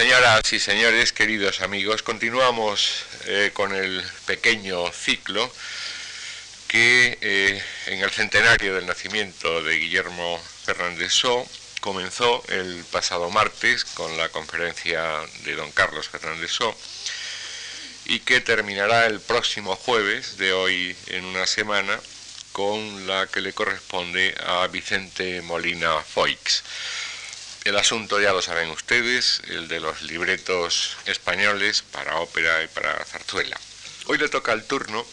Señoras y señores, queridos amigos, continuamos eh, con el pequeño ciclo que eh, en el centenario del nacimiento de Guillermo Fernández Só comenzó el pasado martes con la conferencia de don Carlos Fernández Só y que terminará el próximo jueves de hoy en una semana con la que le corresponde a Vicente Molina Foix. El asunto ya lo saben ustedes, el de los libretos españoles para ópera y para zarzuela. Hoy le toca el turno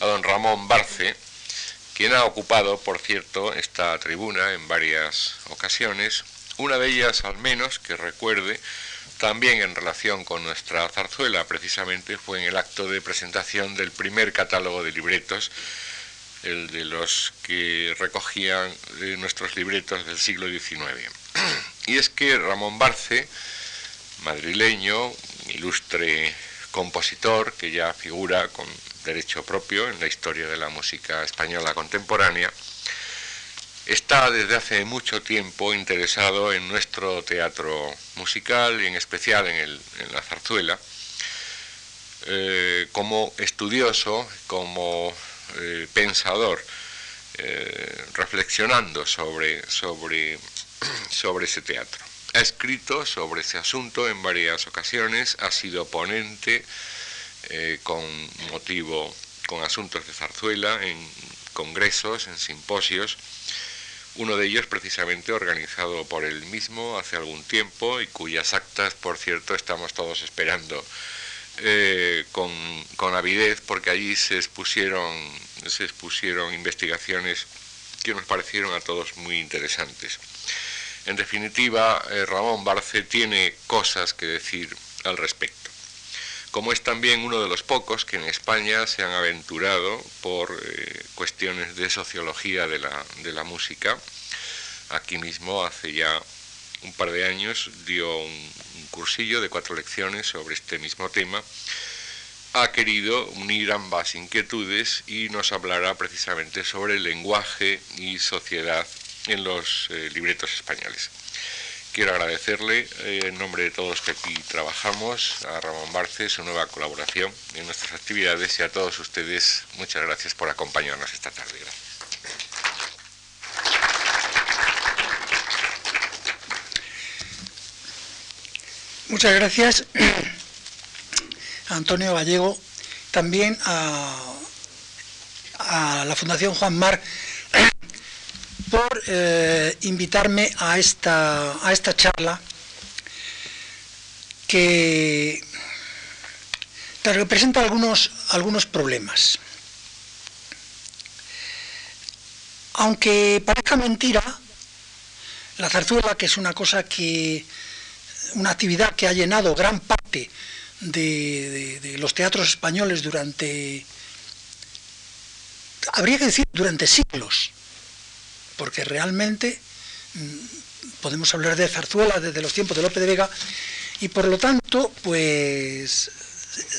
a don Ramón Barce, quien ha ocupado, por cierto, esta tribuna en varias ocasiones, una de ellas al menos que recuerde, también en relación con nuestra zarzuela, precisamente fue en el acto de presentación del primer catálogo de libretos el de los que recogían nuestros libretos del siglo XIX. Y es que Ramón Barce, madrileño, ilustre compositor que ya figura con derecho propio en la historia de la música española contemporánea, está desde hace mucho tiempo interesado en nuestro teatro musical y en especial en, la zarzuela, eh, como estudioso, como eh, pensador, eh, reflexionando sobre, sobre, sobre ese teatro. Ha escrito sobre ese asunto en varias ocasiones, ha sido ponente eh, con motivo, con asuntos de zarzuela, en congresos, en simposios, uno de ellos precisamente organizado por él mismo hace algún tiempo y cuyas actas, por cierto, estamos todos esperando eh, con, con, avidez porque allí se expusieron, se expusieron investigaciones que nos parecieron a todos muy interesantes. En definitiva, eh, Ramón Barce tiene cosas que decir al respecto, como es también uno de los pocos que en España se han aventurado por eh, cuestiones de sociología de la, de la música. Aquí mismo hace ya un par de años dio un, cursillo de cuatro lecciones sobre este mismo tema, ha querido unir ambas inquietudes y nos hablará precisamente sobre el lenguaje y sociedad en los eh, libretos españoles. Quiero agradecerle eh, en nombre de todos que aquí trabajamos a Ramón Barce su nueva colaboración en nuestras actividades y a todos ustedes muchas gracias por acompañarnos esta tarde. Muchas gracias a Antonio Gallego, también a, la Fundación Juan Mar por eh, invitarme a esta, a esta charla que representa algunos, algunos problemas. Aunque parezca mentira, la zarzuela, que es una cosa que una actividad que ha llenado gran parte de, los teatros españoles durante, habría que decir, durante siglos, porque realmente mm, podemos hablar de zarzuela desde los tiempos de Lope de Vega, y por lo tanto, pues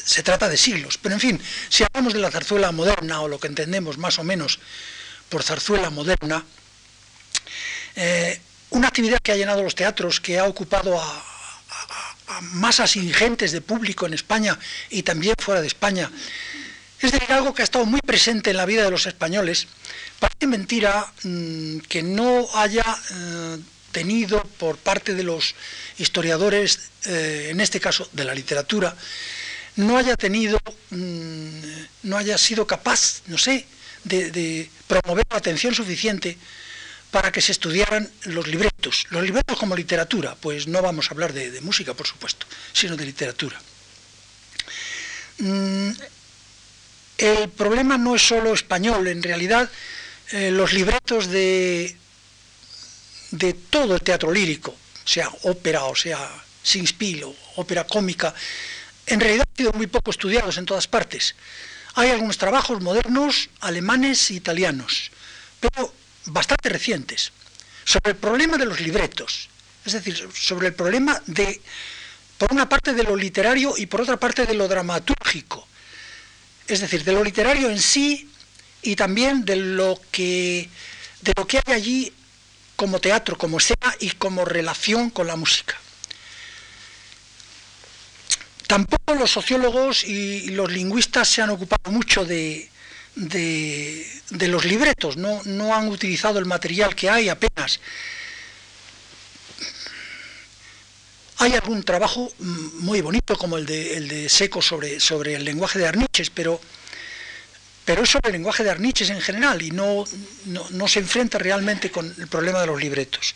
se trata de siglos. Pero en fin, si hablamos de la zarzuela moderna, o lo que entendemos más o menos por zarzuela moderna, eh, una actividad que ha llenado los teatros, que ha ocupado a, masas ingentes de público en España y también fuera de España. Es decir, algo que ha estado muy presente en la vida de los españoles. Parece mentira mm, que no haya eh, tenido por parte de los historiadores, eh, en este caso de la literatura, no haya tenido, mm, no haya sido capaz, no sé, de promover la atención suficiente para que se estudiaran los libretos. Los libretos como literatura, pues no vamos a hablar de, música, por supuesto, sino de literatura. Mm, el problema no es solo español, en realidad eh, los libretos de, de todo el teatro lírico, sea ópera o sea singspiel o ópera cómica, en realidad han sido muy poco estudiados en todas partes. Hay algunos trabajos modernos, alemanes e italianos, pero bastante recientes sobre el problema de los libretos, es decir, sobre el problema de, por una parte, de lo literario y por otra parte de lo dramatúrgico, es decir, de lo literario en sí y también de lo que, de lo que hay allí como teatro, como escena y como relación con la música. Tampoco los sociólogos y los lingüistas se han ocupado mucho de, de, los libretos, no, no, han utilizado el material que hay apenas. Hay algún trabajo muy bonito como el de, el de Seco sobre, sobre el lenguaje de Arniches, pero, pero es sobre el lenguaje de Arniches en general y no, no, se enfrenta realmente con el problema de los libretos.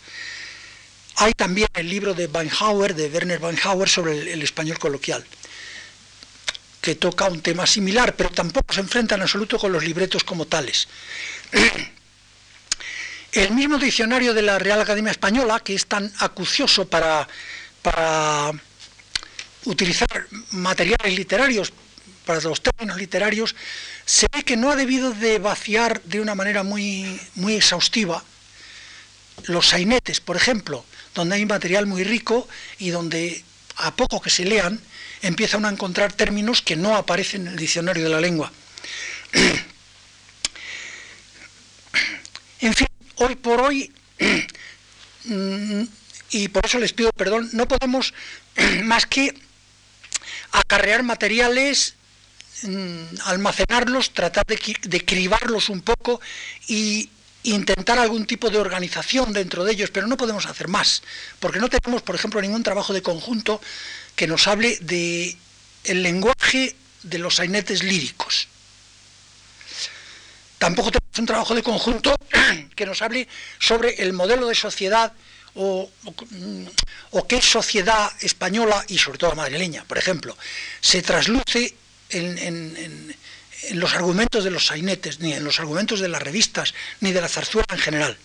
Hay también el libro de Weinhauer, de Werner Weinhauer, sobre el español coloquial que toca un tema similar, pero tampoco se enfrenta en absoluto con los libretos como tales. El mismo diccionario de la Real Academia Española, que es tan acucioso para, para utilizar materiales literarios, para los términos literarios, se ve que no ha debido de vaciar de una manera muy, muy exhaustiva los sainetes, por ejemplo, donde hay material muy rico y donde a poco que se lean, empieza uno a encontrar términos que no aparecen en el diccionario de la lengua. En fin, hoy por hoy, y por eso les pido perdón, no podemos más que acarrear materiales, almacenarlos, tratar de, cribarlos un poco y intentar algún tipo de organización dentro de ellos, pero no podemos hacer más, porque no tenemos, por ejemplo, ningún trabajo de conjunto que nos hable de el lenguaje de los sainetes líricos. Tampoco tenemos un trabajo de conjunto que nos hable sobre el modelo de sociedad o, qué sociedad española y sobre todo madrileña, por ejemplo, se trasluce en, los argumentos de los sainetes, ni en los argumentos de las revistas, ni de la zarzuela en general.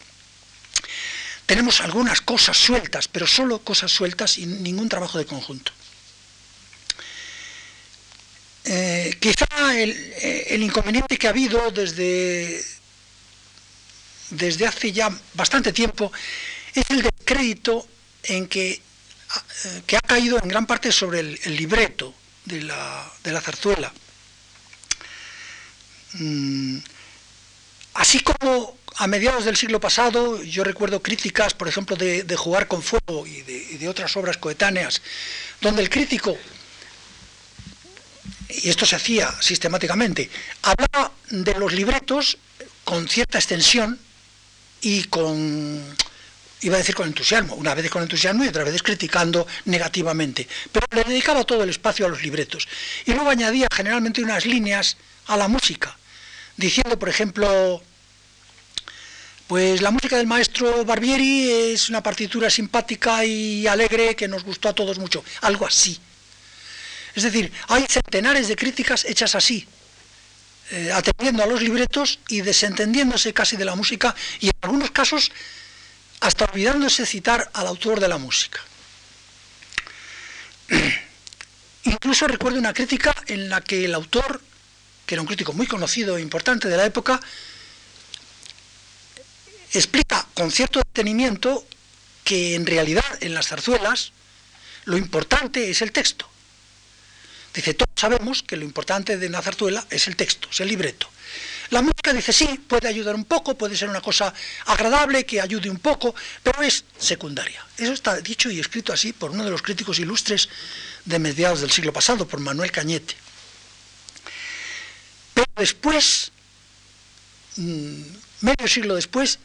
Tenemos algunas cosas sueltas, pero solo cosas sueltas y ningún trabajo de conjunto. Eh, quizá eh, el, inconveniente que ha habido desde, desde hace ya bastante tiempo es el descrédito en que, eh, que ha caído en gran parte sobre el, libreto de la, de la zarzuela. Mm, así como a mediados del siglo pasado, yo recuerdo críticas, por ejemplo, de, Jugar con Fuego y de, otras obras coetáneas, donde el crítico y esto se hacía sistemáticamente, hablaba de los libretos con cierta extensión y con, iba a decir con entusiasmo, una vez con entusiasmo y otra vez criticando negativamente, pero le dedicaba todo el espacio a los libretos. Y luego añadía generalmente unas líneas a la música, diciendo, por ejemplo, pues la música del maestro Barbieri es una partitura simpática y alegre que nos gustó a todos mucho, algo así. Es decir, hay centenares de críticas hechas así, eh, atendiendo a los libretos y desentendiéndose casi de la música y en algunos casos hasta olvidándose citar al autor de la música. Incluso recuerdo una crítica en la que el autor, que era un crítico muy conocido e importante de la época, explica con cierto detenimiento que en realidad en las zarzuelas lo importante es el texto Dice, todos sabemos que lo importante de una zarzuela es el texto, es el libreto. La música dice, sí, puede ayudar un poco, puede ser una cosa agradable, que ayude un poco, pero es secundaria. Eso está dicho y escrito así por uno de los críticos ilustres de mediados del siglo pasado, por Manuel Cañete. Pero después, mm, medio siglo después,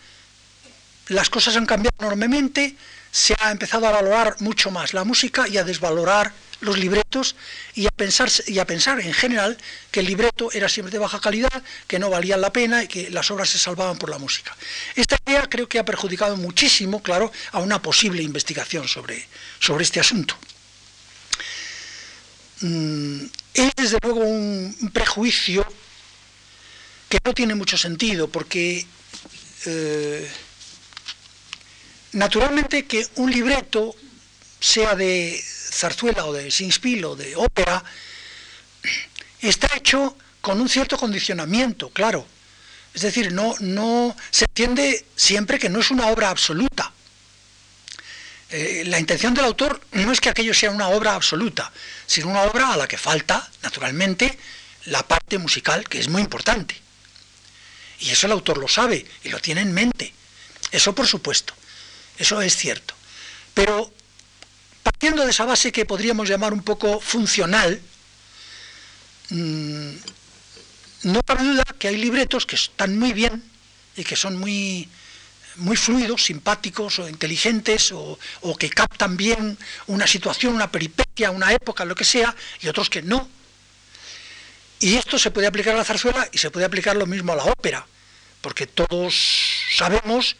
las cosas han cambiado enormemente, se ha empezado a valorar mucho más la música y a desvalorar los libretos y a, pensar, y a pensar en general que el libreto era siempre de baja calidad, que no valían la pena y que las obras se salvaban por la música. Esta idea creo que ha perjudicado muchísimo, claro, a una posible investigación sobre, sobre este asunto. Mm, es desde luego un, prejuicio que no tiene mucho sentido porque eh, naturalmente que un libreto sea de zarzuela o de Singspiel o de ópera, está hecho con un cierto condicionamiento, claro. Es decir, no, no se entiende siempre que no es una obra absoluta. Eh, la intención del autor no es que aquello sea una obra absoluta, sino una obra a la que falta, naturalmente, la parte musical, que es muy importante. Y eso el autor lo sabe y lo tiene en mente. Eso por supuesto, eso es cierto. Pero partiendo de esa base que podríamos llamar un poco funcional, mm, no cabe duda que hay libretos que están muy bien y que son muy, muy fluidos, simpáticos o inteligentes o, o, que captan bien una situación, una peripecia, una época, lo que sea, y otros que no. Y esto se puede aplicar a la zarzuela y se puede aplicar lo mismo a la ópera, porque todos sabemos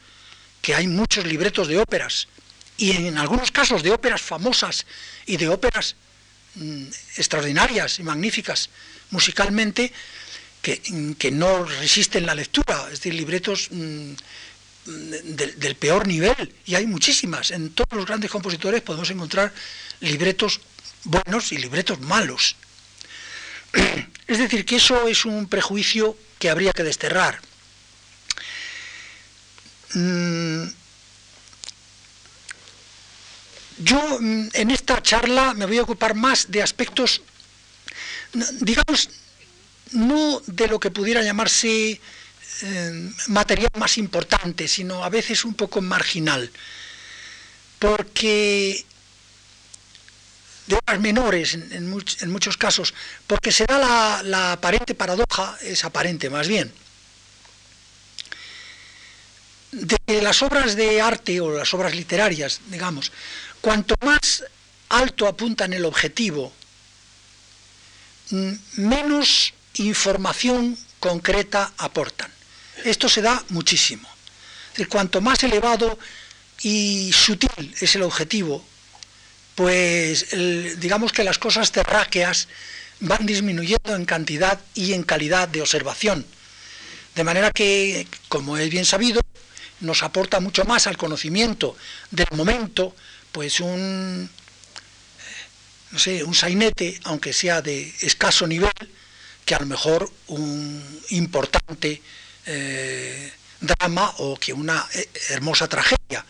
que hay muchos libretos de óperas y en algunos casos de óperas famosas y de óperas mm, extraordinarias y magníficas musicalmente que, mm, que, no resisten la lectura, es decir, libretos mm, del, peor nivel, y hay muchísimas. En todos los grandes compositores podemos encontrar libretos buenos y libretos malos. Es decir, que eso es un prejuicio que habría que desterrar. Yo mm, en esta charla me voy a ocupar más de aspectos, digamos, no de lo que pudiera llamarse eh, material más importante, sino a veces un poco marginal, porque de horas menores en, muchos casos, porque se da la, la aparente paradoja, es aparente más bien, de las obras de arte o las obras literarias, digamos, cuanto más alto apuntan el objetivo, menos información concreta aportan. Esto se da muchísimo. cuanto más elevado y sutil es el objetivo, pues digamos que las cosas terráqueas van disminuyendo en cantidad y en calidad de observación. De manera que, como es bien sabido, nos aporta mucho más al conocimiento del momento, pues un, no sé, un sainete, aunque sea de escaso nivel, que a lo mejor un importante eh, drama o que una eh, hermosa tragedia.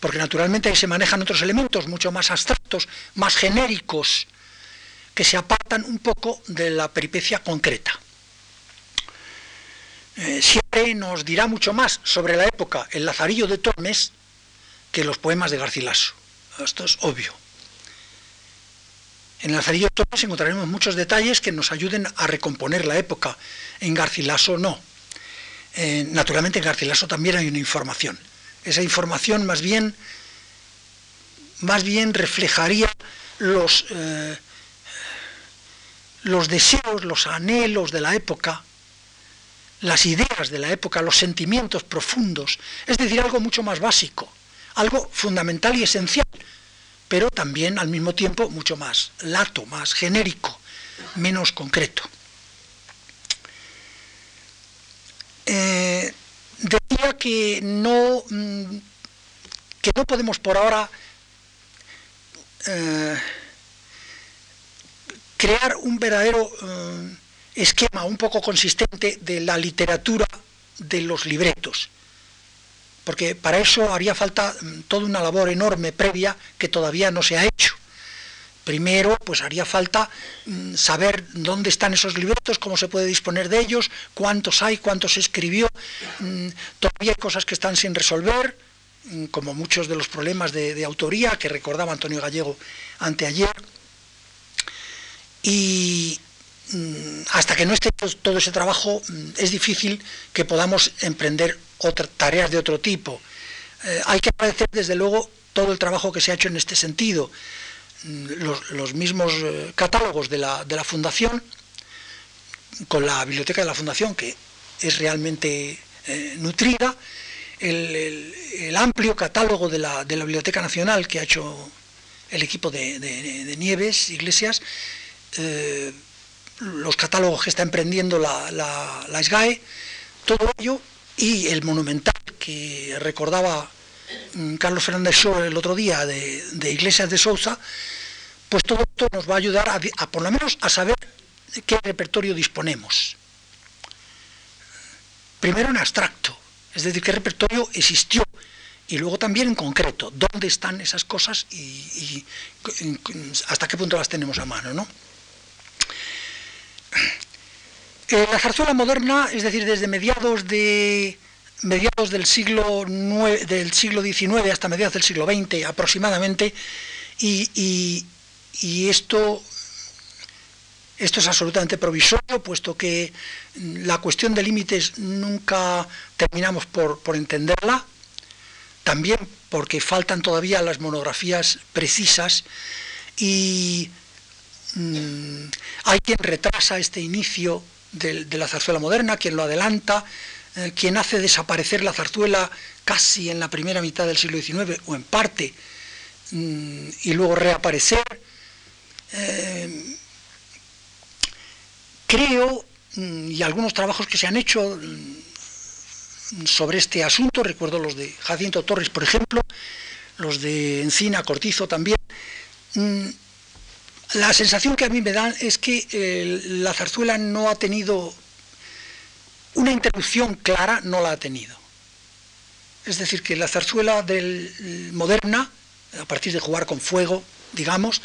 Porque naturalmente ahí se manejan otros elementos mucho más abstractos, más genéricos, que se apartan un poco de la peripecia concreta. Eh, siempre nos dirá mucho más sobre la época el Lazarillo de Tormes que los poemas de Garcilaso. Esto es obvio. En Lazarillo de Tormes encontraremos muchos detalles que nos ayuden a recomponer la época. En Garcilaso no. Eh, naturalmente en Garcilaso también hay una información. Esa información más bien, más bien reflejaría los, eh, los deseos, los anhelos de la época las ideas de la época, los sentimientos profundos, es decir, algo mucho más básico, algo fundamental y esencial, pero también al mismo tiempo mucho más lato, más genérico, menos concreto. Eh, decía que no, mm, que no podemos por ahora eh, crear un verdadero... Eh, esquema un poco consistente de la literatura de los libretos, porque para eso haría falta mm, toda una labor enorme previa que todavía no se ha hecho. Primero, pues haría falta mm, saber dónde están esos libretos, cómo se puede disponer de ellos, cuántos hay, cuántos se escribió. Mm, todavía hay cosas que están sin resolver, como muchos de los problemas de, de autoría que recordaba Antonio Gallego anteayer. Y, hasta que no esté todo ese trabajo, es difícil que podamos emprender otras tareas de otro tipo. Eh, hay que agradecer, desde luego, todo el trabajo que se ha hecho en este sentido. Mm, los, mismos eh, catálogos de la, Fundación, con la biblioteca de la Fundación, que es realmente eh, nutrida, el, amplio catálogo de la, Biblioteca Nacional que ha hecho el equipo de, Nieves, Iglesias, los catálogos que está emprendiendo la, la, SGAE, todo ello, y el monumental que recordaba mm, Carlos Fernández Shaw el otro día de, Iglesias de Sousa, pues todo esto nos va a ayudar a, por lo menos a saber de qué repertorio disponemos. Primero en abstracto, es decir, qué repertorio existió, y luego también en concreto, dónde están esas cosas y, y hasta qué punto las tenemos a mano, ¿no? Eh, la zarzuela moderna, es decir, desde mediados de mediados del siglo del siglo XIX hasta mediados del siglo XX aproximadamente, y, esto, esto es absolutamente provisorio, puesto que la cuestión de límites nunca terminamos por, por entenderla, también porque faltan todavía las monografías precisas y mm, hay quien retrasa este inicio de, la zarzuela moderna, quien lo adelanta, eh, quien hace desaparecer la zarzuela casi en la primera mitad del siglo XIX o en parte mm, y luego reaparecer. Eh, creo, mm, y algunos trabajos que se han hecho sobre este asunto, recuerdo los de Jacinto Torres, por ejemplo, los de Encina, Cortizo también, mm, la sensación que a mí me dan es que eh, la zarzuela no ha tenido una interrupción clara, no la ha tenido. Es decir, que la zarzuela del, moderna, a partir de jugar con fuego, digamos,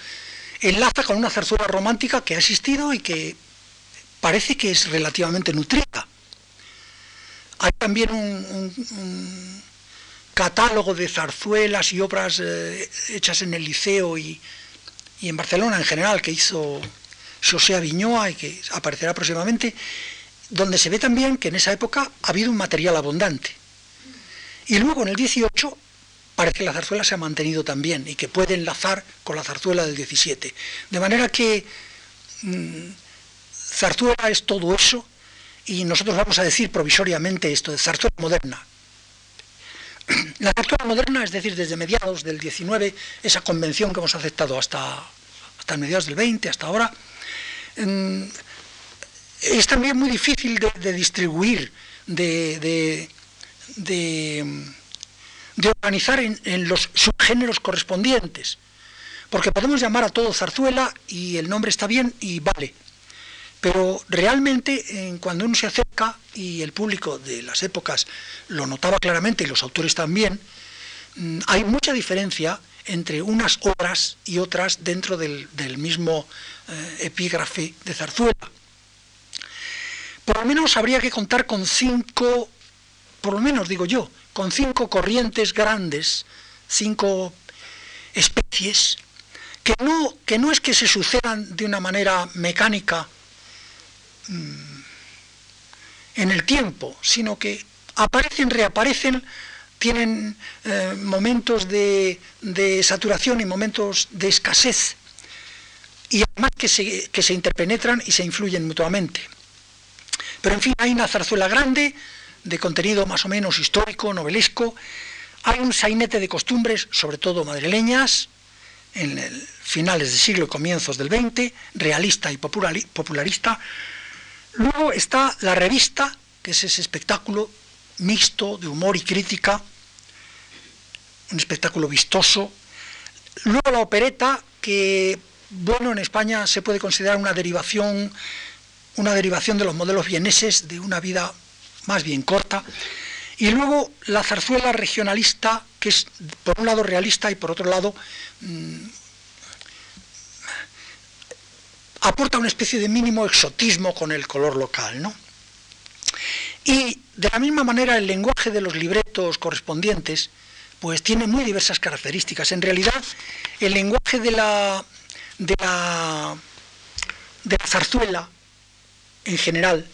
enlaza con una zarzuela romántica que ha existido y que parece que es relativamente nutrida. Hay también un, catálogo de zarzuelas y obras eh, hechas en el liceo y, en Barcelona en general que hizo José Aviñoa y que aparecerá próximamente, donde se ve también que en esa época ha habido un material abundante. Y luego en el 18 parece que la zarzuela se ha mantenido también y que puede enlazar con la zarzuela del 17. De manera que mm, zarzuela es todo eso y nosotros vamos a decir provisoriamente esto de zarzuela moderna. La zarzuela moderna, es decir, desde mediados del 19, esa convención que hemos aceptado hasta, hasta mediados del 20, hasta ahora, mm, es también muy difícil de, distribuir, de, de, organizar en, en, los subgéneros correspondientes. Porque podemos llamar a todo zarzuela y el nombre está bien y vale. Pero realmente cuando uno se acerca, y el público de las épocas lo notaba claramente, y los autores también, mm, hay mucha diferencia entre unas obras y otras dentro del, mismo eh, epígrafe de zarzuela. Por lo menos habría que contar con cinco, por lo menos digo yo, con cinco corrientes grandes, cinco especies, que no, que no es que se sucedan de una manera mecánica en el tiempo, sino que aparecen, reaparecen, tienen eh, momentos de, saturación y momentos de escasez, y además que se, que se interpenetran y se influyen mutuamente. Pero en fin, hay una zarzuela grande, de contenido más o menos histórico, novelesco, hay un sainete de costumbres, sobre todo madrileñas, en finales del siglo y comienzos del XX, realista y popularista, Luego está la revista, que es ese espectáculo mixto de humor y crítica, un espectáculo vistoso. Luego la opereta, que bueno, en España se puede considerar una derivación, una derivación de los modelos vieneses de una vida más bien corta. Y luego la zarzuela regionalista, que es por un lado realista y por otro lado mm, aporta una especie de mínimo exotismo con el color local. ¿no? Y de la misma manera el lenguaje de los libretos correspondientes pues tiene muy diversas características. En realidad el lenguaje de la, de la, zarzuela en general,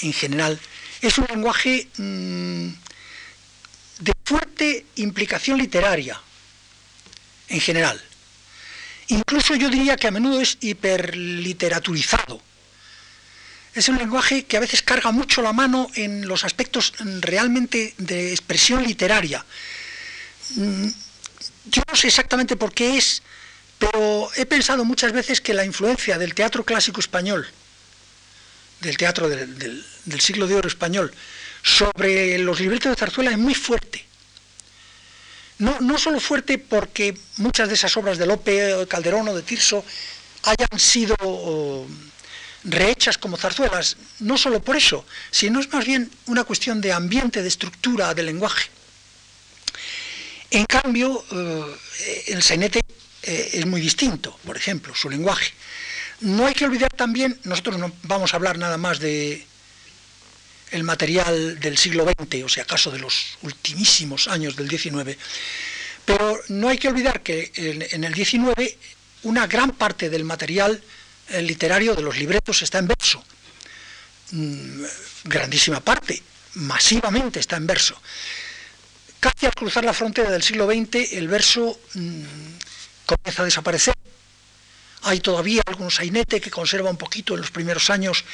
en general, es un lenguaje mm, de fuerte implicación literaria, en general. Incluso yo diría que a menudo es hiperliteraturizado. Es un lenguaje que a veces carga mucho la mano en los aspectos realmente de expresión literaria. Mm, yo no sé exactamente por qué es, pero he pensado muchas veces que la influencia del teatro clásico español, del teatro del, siglo de oro español, sobre los libretos de zarzuela es muy fuerte. No, no solo fuerte porque muchas de esas obras de Lope, Calderón o de Tirso hayan sido rehechas como zarzuelas, no solo por eso, sino es más bien una cuestión de ambiente, de estructura, de lenguaje. En cambio, eh, el sainete eh, es muy distinto, por ejemplo, su lenguaje. No hay que olvidar también, nosotros no vamos a hablar nada más de el material del siglo XX, o sea, acaso de los ultimísimos años del XIX, Pero no hay que olvidar que en, el 19 una gran parte del material eh, literario de los libretos está en verso. Mm, grandísima parte, masivamente está en verso. Casi al cruzar la frontera del siglo XX el verso mm, comienza a desaparecer. Hay todavía algún sainete que conserva un poquito en los primeros años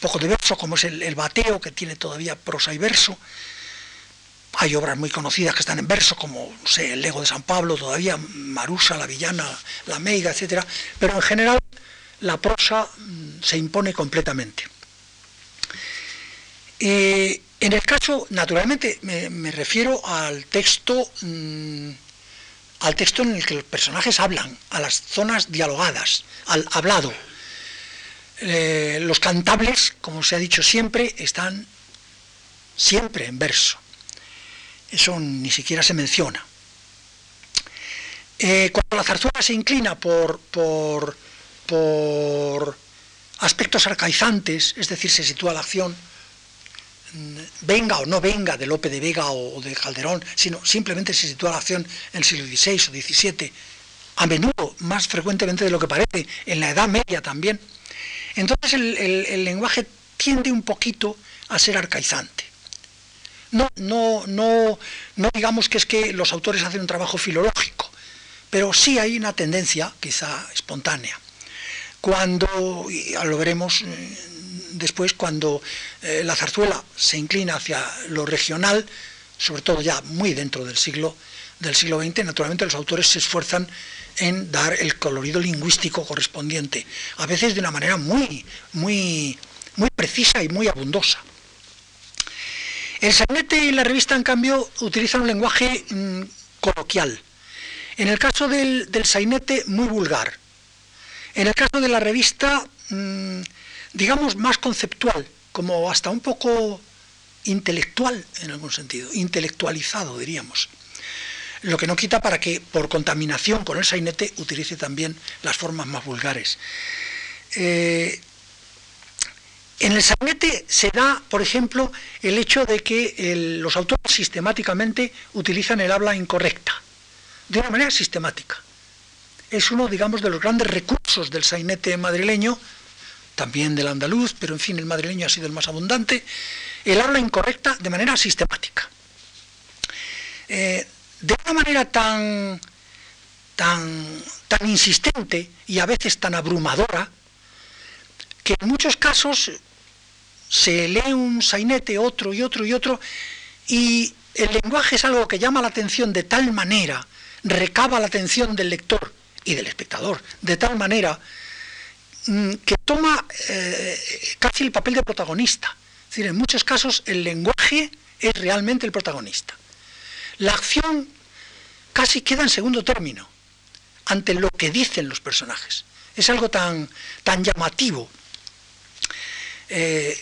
poco de verso, como es el, bateo, que tiene todavía prosa y verso. Hay obras muy conocidas que están en verso, como sé, el Lego de San Pablo, todavía Marusa, la Villana, la Meiga, etc. Pero en general la prosa mm, se impone completamente. Eh, en el caso, naturalmente, me, refiero al texto, mm, al texto en el que los personajes hablan, a las zonas dialogadas, al hablado. Eh, los cantables, como se ha dicho siempre, están siempre en verso. Eso ni siquiera se menciona. Eh, cuando la zarzuela se inclina por, por, por aspectos arcaizantes, es decir, se sitúa la acción venga o no venga de Lope de Vega o de Calderón, sino simplemente se sitúa la acción en el siglo XVI o XVII, a menudo, más frecuentemente de lo que parece, en la Edad Media también. Entonces el, lenguaje tiende un poquito a ser arcaizante. No, no, no, digamos que es que los autores hacen un trabajo filológico, pero sí hay una tendencia, quizá espontánea. Cuando, y lo veremos después cuando eh, la zarzuela se inclina hacia lo regional, sobre todo ya muy dentro del siglo, del siglo XX, naturalmente los autores se esfuerzan en dar el colorido lingüístico correspondiente, a veces de una manera muy, muy, muy precisa y muy abundosa. El sainete y la revista, en cambio, utilizan un lenguaje mm, coloquial. En el caso del, sainete, muy vulgar. En el caso de la revista, mm, digamos, más conceptual, como hasta un poco intelectual en algún sentido, intelectualizado diríamos. Lo que no quita para que por contaminación con el sainete utilice también las formas más vulgares. Eh, en el sainete se da, por ejemplo, el hecho de que los autores sistemáticamente utilizan el habla incorrecta, de una manera sistemática. Es uno, digamos, de los grandes recursos del sainete madrileño, también del andaluz, pero en fin, el madrileño ha sido el más abundante, el habla incorrecta de manera sistemática. Eh, de una manera tan, tan, tan insistente y a veces tan abrumadora, que en muchos casos se lee un sainete, otro y otro y otro, y el lenguaje es algo que llama la atención de tal manera, recaba la atención del lector y del espectador, de tal manera Mm, que toma eh, casi el papel de protagonista. Es decir, en muchos casos el lenguaje es realmente el protagonista. La acción casi queda en segundo término ante lo que dicen los personajes. Es algo tan, tan llamativo. Eh,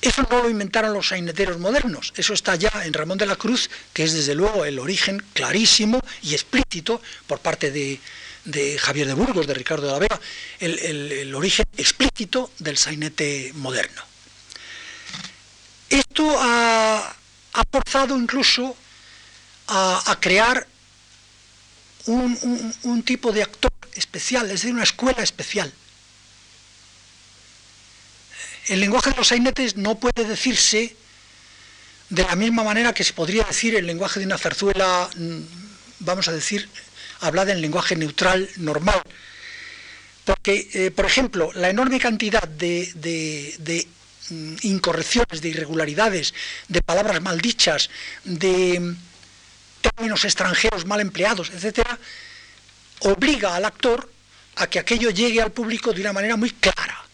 eso no lo inventaron los saineteros modernos, eso está ya en Ramón de la Cruz, que es desde luego el origen clarísimo y explícito por parte de, de Javier de Burgos, de Ricardo de la Vega, el, origen explícito del sainete moderno. Esto ha, forzado incluso a, crear un, tipo de actor especial, es decir, una escuela especial. El lenguaje de los sainetes no puede decirse de la misma manera que se podría decir el lenguaje de una zarzuela, mm, vamos a decir, hablada en lenguaje neutral normal. Porque, eh, por ejemplo, la enorme cantidad de, mm, incorrecciones, de irregularidades, de palabras mal dichas, de mm, términos extranjeros mal empleados, etcétera, obliga al actor a que aquello llegue al público de una manera muy clara.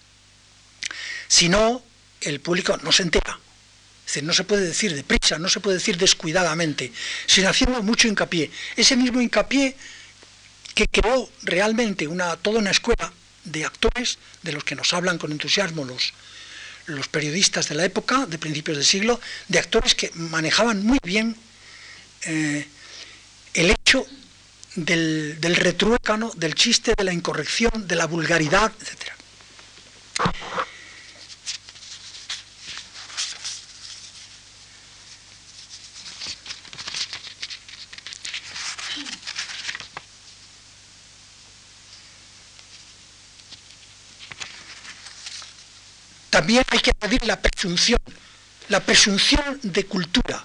Si no, el público no se entera. Es decir, no se puede decir deprisa, no se puede decir descuidadamente, sino haciendo mucho hincapié. Ese mismo hincapié que creó realmente una, toda una escuela de actores de los que nos hablan con entusiasmo los, los periodistas de la época, de principios del siglo, de actores que manejaban muy bien eh, el hecho del, del, retruécano, del chiste, de la incorrección, de la vulgaridad, etc. También hay que añadir la presunción, la presunción de cultura,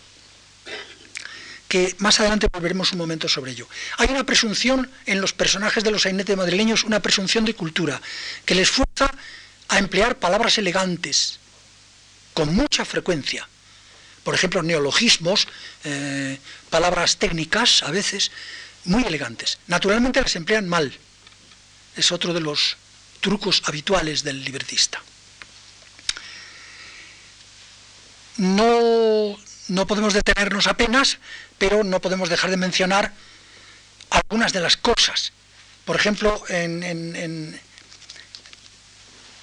que más adelante volveremos un momento sobre ello. Hay una presunción en los personajes de los sainetes madrileños, una presunción de cultura, que les fuerza a emplear palabras elegantes, con mucha frecuencia. Por ejemplo, neologismos, eh, palabras técnicas, a veces, muy elegantes. Naturalmente las emplean mal. Es otro de los trucos habituales del libretista. No, no podemos detenernos apenas pero no podemos dejar de mencionar algunas de las cosas. Por ejemplo, en,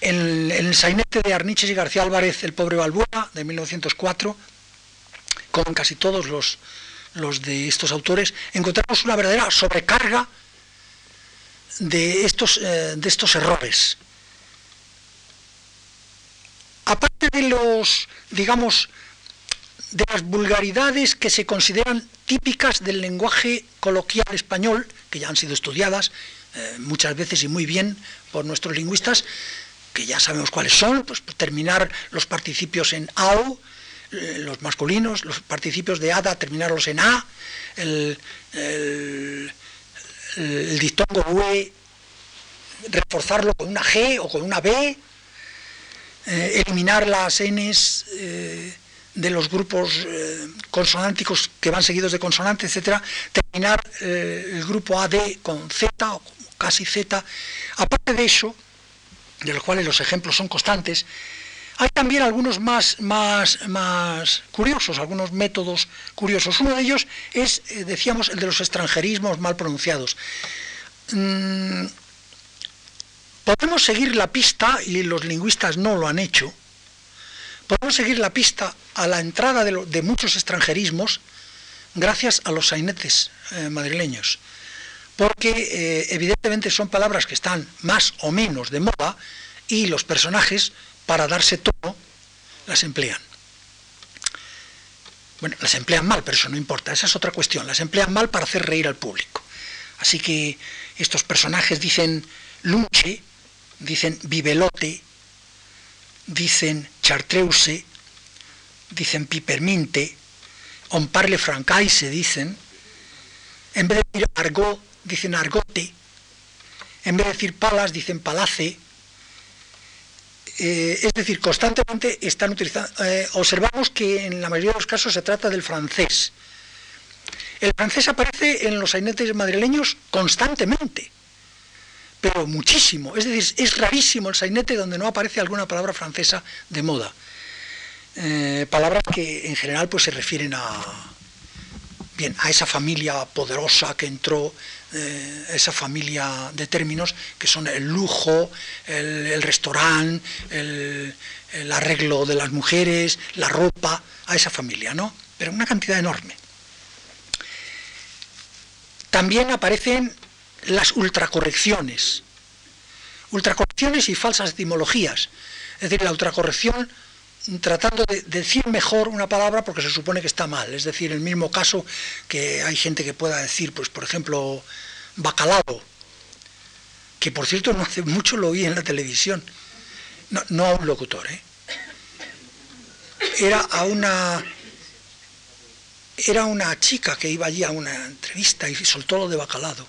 el sainete de Arniches y García Álvarez, El pobre Balbuena, de 1904, como en casi todos los, los de estos autores, encontramos una verdadera sobrecarga de estos, eh, de estos errores. Aparte de los, digamos, de las vulgaridades que se consideran típicas del lenguaje coloquial español, que ya han sido estudiadas eh, muchas veces y muy bien por nuestros lingüistas, que ya sabemos cuáles son, pues, terminar los participios en AO, eh, los masculinos, los participios de ADA, terminarlos en A, el, el, dictongo UE, reforzarlo con una G o con una B, eh, eliminar las Ns de los grupos eh, consonánticos que van seguidos de consonante, etcétera, terminar eh, el grupo AD con Z o casi Z. Aparte de eso, de los cuales los ejemplos son constantes, hay también algunos más, más, más curiosos, algunos métodos curiosos. Uno de ellos es, eh, decíamos, el de los extranjerismos mal pronunciados. Mm, podemos seguir la pista, y los lingüistas no lo han hecho, podemos seguir la pista a la entrada de, muchos extranjerismos gracias a los sainetes eh, madrileños, porque eh, evidentemente son palabras que están más o menos de moda y los personajes, para darse tono, las emplean. Bueno, las emplean mal, pero eso no importa, esa es otra cuestión, las emplean mal para hacer reír al público. Así que estos personajes dicen lunche, dicen vivelote, dicen chartreuse, dicen piperminte, on parle se dicen, en vez de decir argot, dicen argote, en vez de decir palas, dicen palace, eh, es decir, constantemente están utilizando, eh, observamos que en la mayoría de los casos se trata del francés. El francés aparece en los sainetes madrileños constantemente pero muchísimo. Es decir, es rarísimo el sainete donde no aparece alguna palabra francesa de moda. Eh, palabras que en general pues se refieren a bien a esa familia poderosa que entró eh, esa familia de términos que son el lujo el, restaurante el, el, arreglo de las mujeres la ropa a esa familia no pero una cantidad enorme también aparecen las ultracorrecciones. Ultracorrecciones y falsas etimologías. Es decir, la ultracorrección tratando de decir mejor una palabra porque se supone que está mal. Es decir, el mismo caso que hay gente que pueda decir, pues por ejemplo, bacalao, que por cierto no hace mucho lo oí en la televisión, no, no a un locutor, ¿eh? era a una era una chica que iba allí a una entrevista y soltó lo de bacalado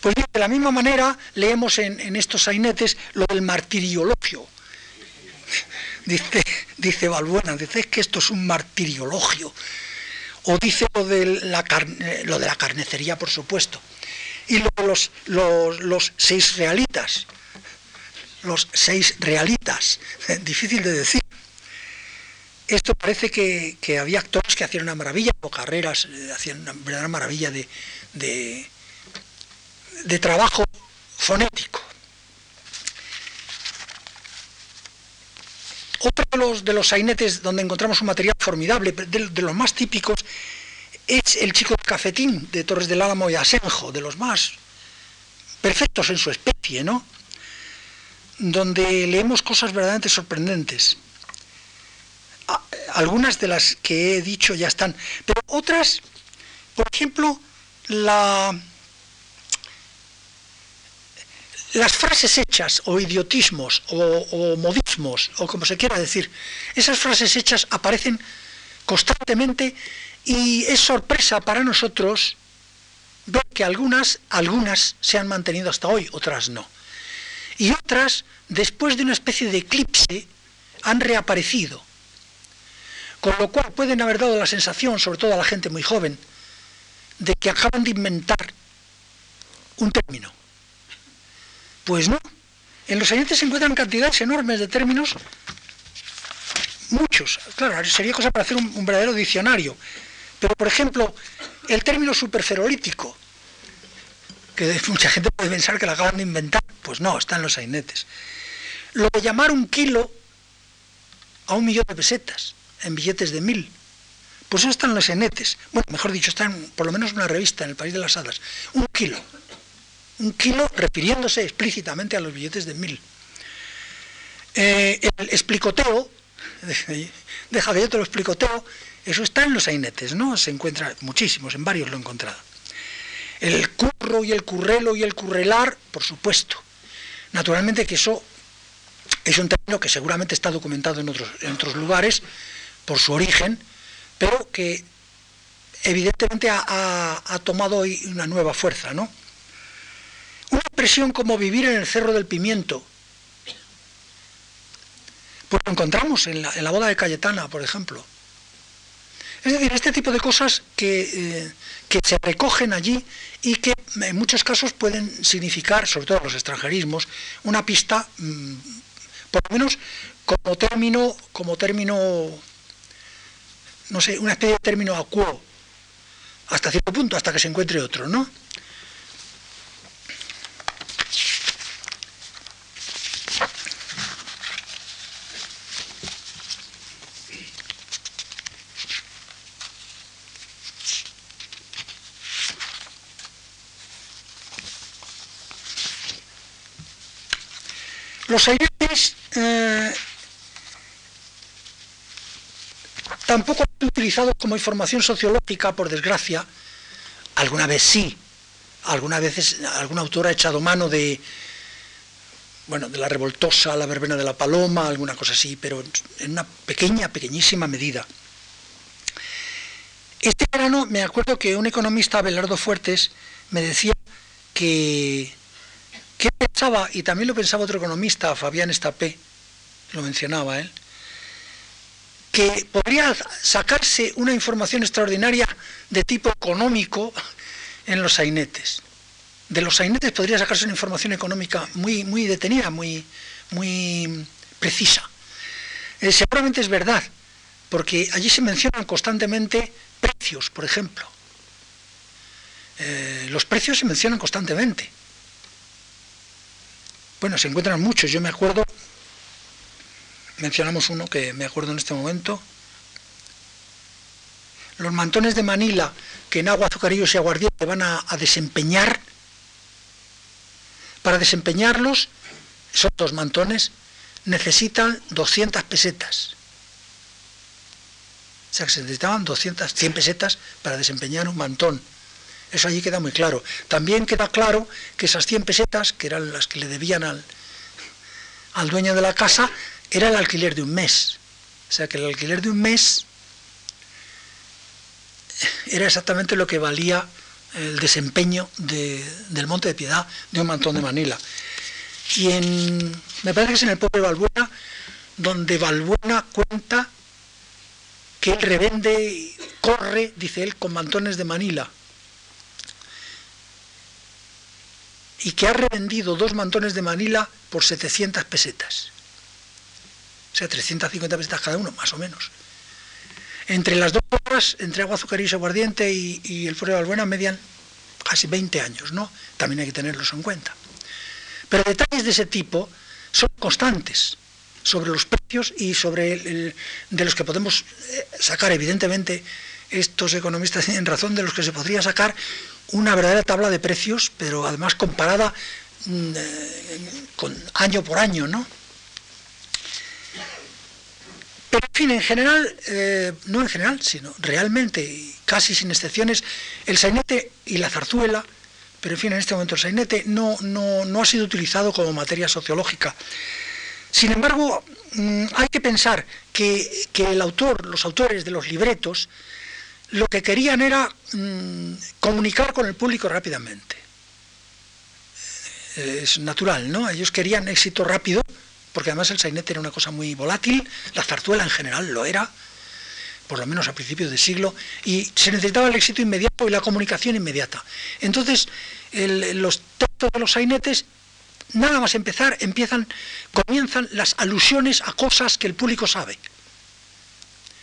pues bien, de la misma manera leemos en, estos sainetes lo del martiriologio. Dice, dice Balbuena, dice que esto es un martiriologio. O dice lo de la, lo de la carnecería, por supuesto. Y lo de los, los, seis realitas. Los seis realitas. Difícil de decir. Esto parece que, había actores que hacían una maravilla, o carreras, eh, hacían una verdadera maravilla de de trabajo fonético. Otro de los, de los sainetes donde encontramos un material formidable, de, los más típicos, es el chico de cafetín de Torres del Álamo y Asenjo, de los más perfectos en su especie, ¿no? Donde leemos cosas verdaderamente sorprendentes. Algunas de las que he dicho ya están, pero otras, por ejemplo, la, las frases hechas o idiotismos o, modismos o como se quiera decir, esas frases hechas aparecen constantemente y es sorpresa para nosotros ver que algunas, algunas se han mantenido hasta hoy, otras no. Y otras, después de una especie de eclipse, han reaparecido. Con lo cual pueden haber dado la sensación, sobre todo a la gente muy joven, de que acaban de inventar un término. Pues no. En los siguientes se encuentran cantidades enormes de términos, muchos. Claro, sería cosa para hacer un, verdadero diccionario. Pero, por ejemplo, el término superferolítico, que mucha gente puede pensar que lo acaban de inventar, pues no, está en los sainetes. Lo de llamar un kilo a un millón de pesetas en billetes de mil, pues eso está en los sainetes. Bueno, mejor dicho, está en por lo menos una revista en el País de las Hadas. Un kilo un kilo refiriéndose explícitamente a los billetes de mil. Eh, el explicoteo, deja que yo te lo explicoteo, eso está en los sainetes, ¿no? Se encuentra muchísimos, en varios lo he encontrado. El curro y el currelo y el currelar, por supuesto. Naturalmente que eso es un término que seguramente está documentado en otros, en otros lugares por su origen, pero que evidentemente ha, ha tomado hoy una nueva fuerza, ¿no? Una expresión como vivir en el Cerro del Pimiento. Pues lo encontramos en la, boda de Cayetana, por ejemplo. Es decir, este tipo de cosas eh, que, se recogen allí y que en muchos casos pueden significar, sobre todo los extranjerismos, una pista, mm, por lo menos como término, como término, no sé, una especie de término acuo, hasta cierto punto, hasta que se encuentre otro, ¿no? Los sainetes eh, tampoco han sido utilizados como información sociológica, por desgracia. Alguna vez sí, alguna vez algún autor ha echado mano de, bueno, de la revoltosa, la verbena de la paloma, alguna cosa así, pero en una pequeña, pequeñísima medida. Este verano me acuerdo que un economista, Belardo Fuertes, me decía que ¿Qué pensaba? Y también lo pensaba otro economista, Fabián Estapé, lo mencionaba él, que podría sacarse una información extraordinaria de tipo económico en los sainetes. De los sainetes podría sacarse una información económica muy, muy detenida, muy, muy precisa. Eh, seguramente es verdad, porque allí se mencionan constantemente precios, por ejemplo. Eh, los precios se mencionan constantemente. Bueno, se encuentran muchos. Yo me acuerdo, mencionamos uno que me acuerdo en este momento. Los mantones de Manila que en agua, azucarillos y aguardiente van a, desempeñar, para desempeñarlos, esos dos mantones, necesitan 200 pesetas. O sea que se necesitaban 200, 100 pesetas para desempeñar un mantón. Eso allí queda muy claro. También queda claro que esas 100 pesetas, que eran las que le debían al, al dueño de la casa, era el alquiler de un mes. O sea que el alquiler de un mes era exactamente lo que valía el desempeño del Monte de Piedad de un mantón de Manila. Y en, me parece que es en el pueblo de Balbuena, donde Balbuena cuenta que él revende, corre, dice él, con mantones de Manila. Y que ha revendido dos mantones de Manila por 700 pesetas. O sea, 350 pesetas cada uno, más o menos. Entre las dos obras, entre Agua Azucarillo Aguardiente y, y el Fuero de Albuena, median casi 20 años, ¿no? También hay que tenerlos en cuenta. Pero detalles de ese tipo son constantes sobre los precios y sobre el, de los que podemos eh, sacar, evidentemente, estos economistas tienen razón, de los que se podría sacar una verdadera tabla de precios, pero además comparada mm, eh, con año por año, ¿no? Pero en fin, en general, eh, no en general, sino realmente, y casi sin excepciones, el sainete y la zarzuela pero en fin, en este momento el sainete no, no, ha sido utilizado como materia sociológica. Sin embargo, mm, hay que pensar que, el autor, los autores de los libretos, lo que querían era mm, comunicar con el público rápidamente. Es natural, ¿no? Ellos querían éxito rápido, porque además el sainete era una cosa muy volátil, la zarzuela en general lo era, por lo menos a principios de siglo, y se necesitaba el éxito inmediato y la comunicación inmediata. Entonces, los textos de los sainetes, nada más empezar, empiezan, comienzan las alusiones a cosas que el público sabe,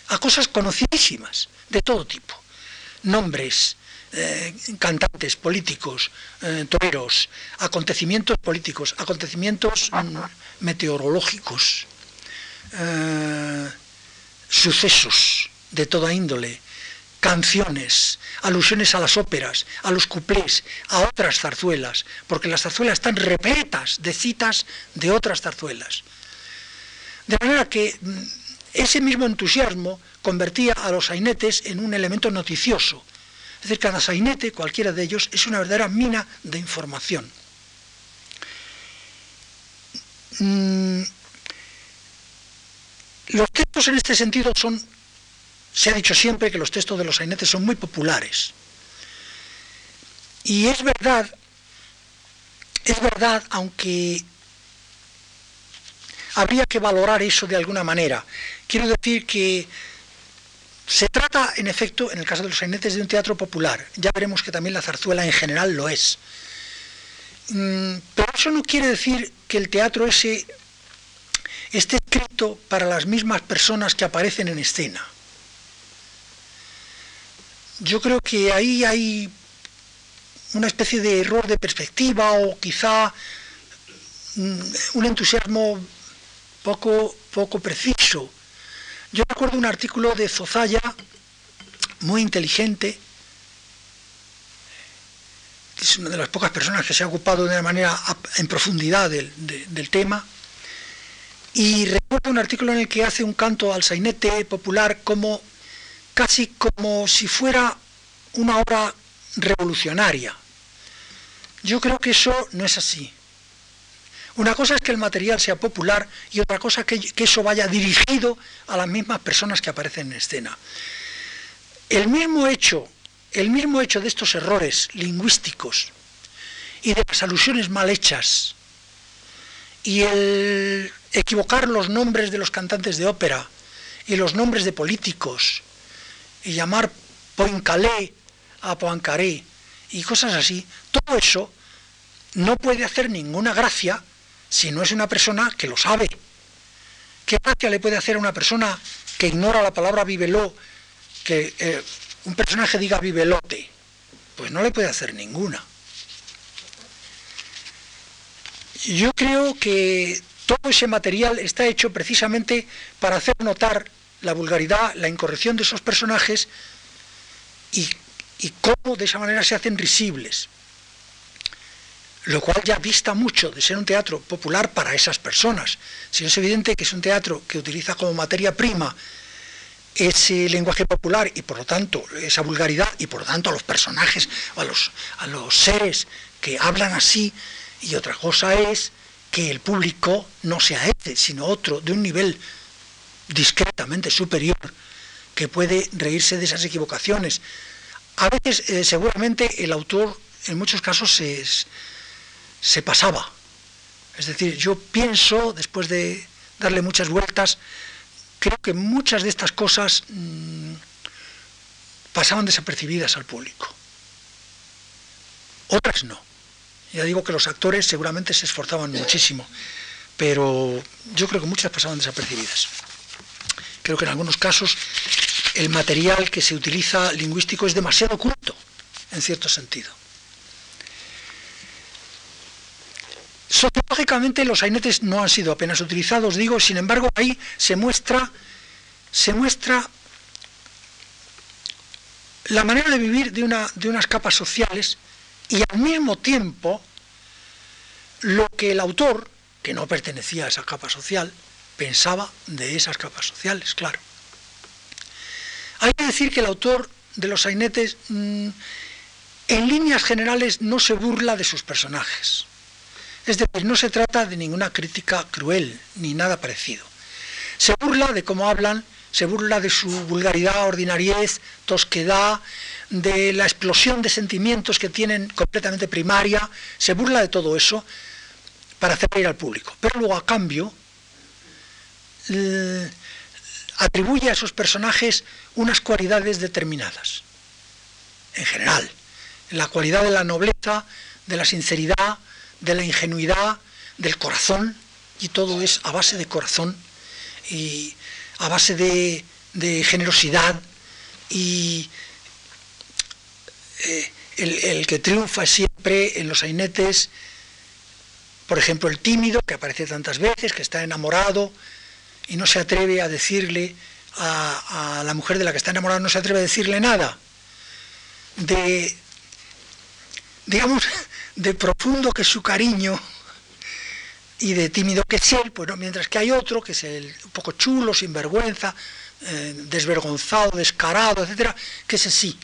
a cosas conocidísimas, de todo tipo, nombres, eh, cantantes, políticos, eh, toreros, acontecimientos políticos, acontecimientos mm, meteorológicos, eh, sucesos, de toda índole, canciones, alusiones a las óperas, a los cuplés, a otras zarzuelas, porque las zarzuelas están repletas de citas de otras zarzuelas. De manera que mm, ese mismo entusiasmo convertía a los sainetes en un elemento noticioso. Es decir, cada sainete, cualquiera de ellos, es una verdadera mina de información. Mm, los textos en este sentido son se ha dicho siempre que los textos de los sainetes son muy populares. Y es verdad, es verdad, aunque habría que valorar eso de alguna manera. Quiero decir que se trata, en efecto, en el caso de los sainetes, de un teatro popular. Ya veremos que también la zarzuela en general lo es. Mm, pero eso no quiere decir que el teatro ese esté escrito para las mismas personas que aparecen en escena yo creo que ahí hay una especie de error de perspectiva o quizá mm, un entusiasmo poco, poco preciso. Yo recuerdo un artículo de Zozaya, muy inteligente, es una de las pocas personas que se ha ocupado de una manera en profundidad del, del tema, y recuerdo un artículo en el que hace un canto al sainete popular como casi como si fuera una obra revolucionaria. Yo creo que eso no es así. Una cosa es que el material sea popular y otra cosa que, que eso vaya dirigido a las mismas personas que aparecen en escena. El mismo hecho, el mismo hecho de estos errores lingüísticos y de las alusiones mal hechas y el equivocar los nombres de los cantantes de ópera y los nombres de políticos y llamar Poincalé a Poincaré y cosas así, todo eso no puede hacer ninguna gracia si no es una persona que lo sabe. ¿Qué gracia le puede hacer a una persona que ignora la palabra viveló, que eh, un personaje diga vivelote? Pues no le puede hacer ninguna. Yo creo que todo ese material está hecho precisamente para hacer notar la vulgaridad, la incorrección de esos personajes y, cómo de esa manera se hacen risibles. Lo cual ya dista mucho de ser un teatro popular para esas personas. Si es evidente que es un teatro que utiliza como materia prima ese lenguaje popular y por lo tanto esa vulgaridad y por lo tanto a los personajes a los, a los seres que hablan así y otra cosa es que el público no sea este, sino otro de un nivel discretamente superior que puede reírse de esas equivocaciones. A veces eh, seguramente el autor en muchos casos se, se pasaba. Es decir, yo pienso, después de darle muchas vueltas, creo que muchas de estas cosas mm, pasaban desapercibidas al público. Otras no. Ya digo que los actores seguramente se esforzaban muchísimo, pero yo creo que muchas pasaban desapercibidas. Creo que en algunos casos el material que se utiliza lingüístico es demasiado culto, en cierto sentido. Sociológicamente los sainetes no han sido apenas utilizados, digo, sin embargo ahí se muestra, se muestra la manera de vivir de, una, de unas capas sociales y al mismo tiempo lo que el autor, que no pertenecía a esa capa social, pensaba de esas capas sociales, claro. Hay que decir que el autor de los sainetes mm, en líneas generales no se burla de sus personajes. Es decir, no se trata de ninguna crítica cruel ni nada parecido. Se burla de cómo hablan, se burla de su vulgaridad, ordinariez, tosquedad, de la explosión de sentimientos que tienen completamente primaria, se burla de todo eso para hacer reír al público. Pero luego, a cambio, atribuye a esos personajes unas cualidades determinadas, en general. La cualidad de la nobleza, de la sinceridad, de la ingenuidad, del corazón, y todo es a base de corazón y a base de, generosidad y eh, el, que triunfa siempre en los sainetes, por ejemplo, el tímido, que aparece tantas veces, que está enamorado y no se atreve a decirle a, a la mujer de la que está enamorado, no se atreve a decirle nada. De, digamos, de profundo que es su cariño y de tímido que es él, pues mientras que hay otro que es el, un poco chulo, sinvergüenza, eh, desvergonzado, descarado, etcétera, que es así.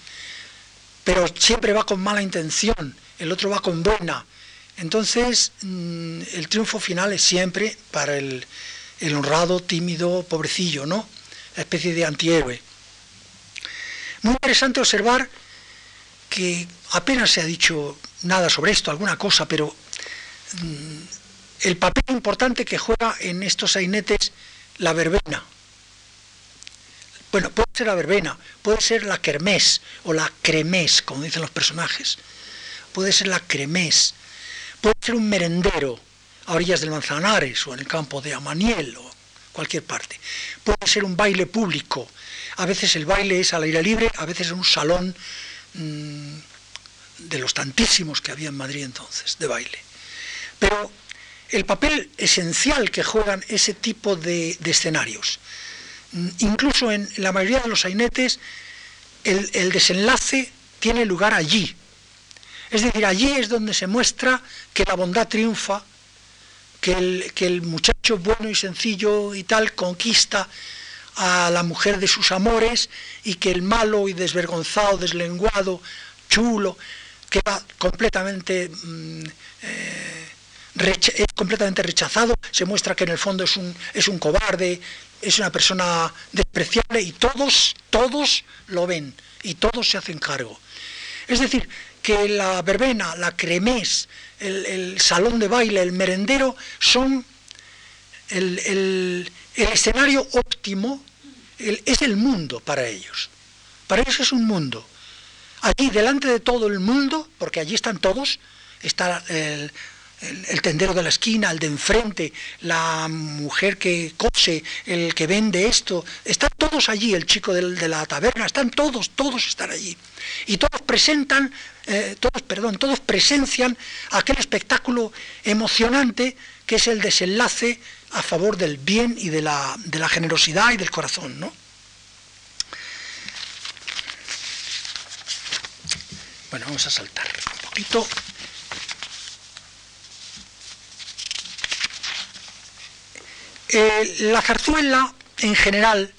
Pero siempre va con mala intención, el otro va con buena. Entonces, mm, el triunfo final es siempre para el, el honrado, tímido, pobrecillo, ¿no? La especie de antihéroe. Muy interesante observar que apenas se ha dicho nada sobre esto, alguna cosa, pero mm, el papel importante que juega en estos sainetes la verbena. Bueno, puede ser la verbena, puede ser la kermés o la cremés, como dicen los personajes. Puede ser la cremés, puede ser un merendero a orillas del Manzanares o en el campo de Amaniel o cualquier parte. Puede ser un baile público. A veces el baile es al aire libre, a veces en un salón Mm, de los tantísimos que había en Madrid entonces, de baile. Pero el papel esencial que juegan ese tipo de, escenarios, mm, incluso en la mayoría de los sainetes, el, desenlace tiene lugar allí. Es decir, allí es donde se muestra que la bondad triunfa, que el, que el muchacho bueno y sencillo y tal conquista a la mujer de sus amores y que el malo y desvergonzado, deslenguado, chulo, queda completamente, mm, eh, es completamente rechazado, se muestra que en el fondo es un, es un cobarde, es una persona despreciable y todos, todos lo ven y todos se hacen cargo. Es decir, que la verbena, la cremés, el, salón de baile, el merendero son el el escenario óptimo es el mundo para ellos. Para ellos es un mundo. Allí, delante de todo el mundo, porque allí están todos, está el, tendero de la esquina, el de enfrente, la mujer que cose, el que vende esto, están todos allí, el chico de la taberna, están todos, todos están allí. Y todos presentan, eh, todos, perdón, todos presencian aquel espectáculo emocionante que es el desenlace a favor del bien y de la, generosidad y del corazón, ¿no? Bueno, vamos a saltar un poquito. Eh, la zarzuela, en general,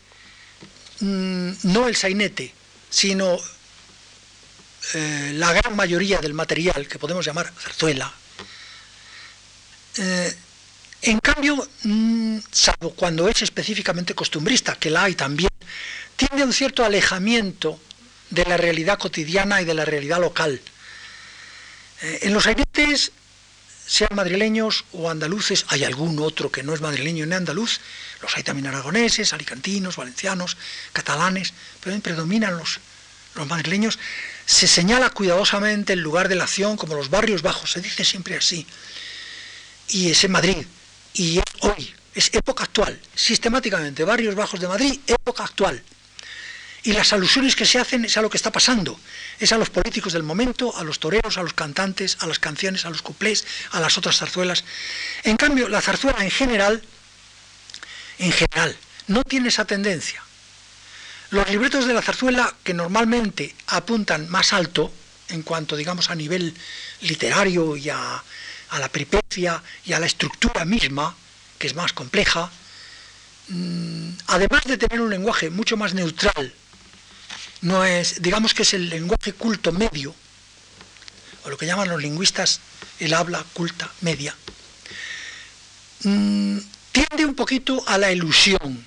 mm, no el sainete, sino eh, la gran mayoría del material que podemos llamar zarzuela, eh, en cambio, mm, salvo cuando es específicamente costumbrista, que la hay también, tiene un cierto alejamiento de la realidad cotidiana y de la realidad local. Eh, en los airetes, sean madrileños o andaluces, hay algún otro que no es madrileño ni andaluz, los hay también aragoneses, alicantinos, valencianos, catalanes, pero predominan los, los madrileños, se señala cuidadosamente el lugar de la acción como los barrios bajos, se dice siempre así. Y es en Madrid, y es hoy, es época actual, sistemáticamente, barrios bajos de Madrid, época actual. Y las alusiones que se hacen es a lo que está pasando, es a los políticos del momento, a los toreros, a los cantantes, a las canciones, a los cuplés, a las otras zarzuelas. En cambio, la zarzuela en general, en general, no tiene esa tendencia. Los libretos de la zarzuela, que normalmente apuntan más alto, en cuanto, digamos, a nivel literario y a, a la peripecia y a la estructura misma, que es más compleja, mm, además de tener un lenguaje mucho más neutral, no es, digamos que es el lenguaje culto medio, o lo que llaman los lingüistas el habla culta media, mm, tiende un poquito a la ilusión.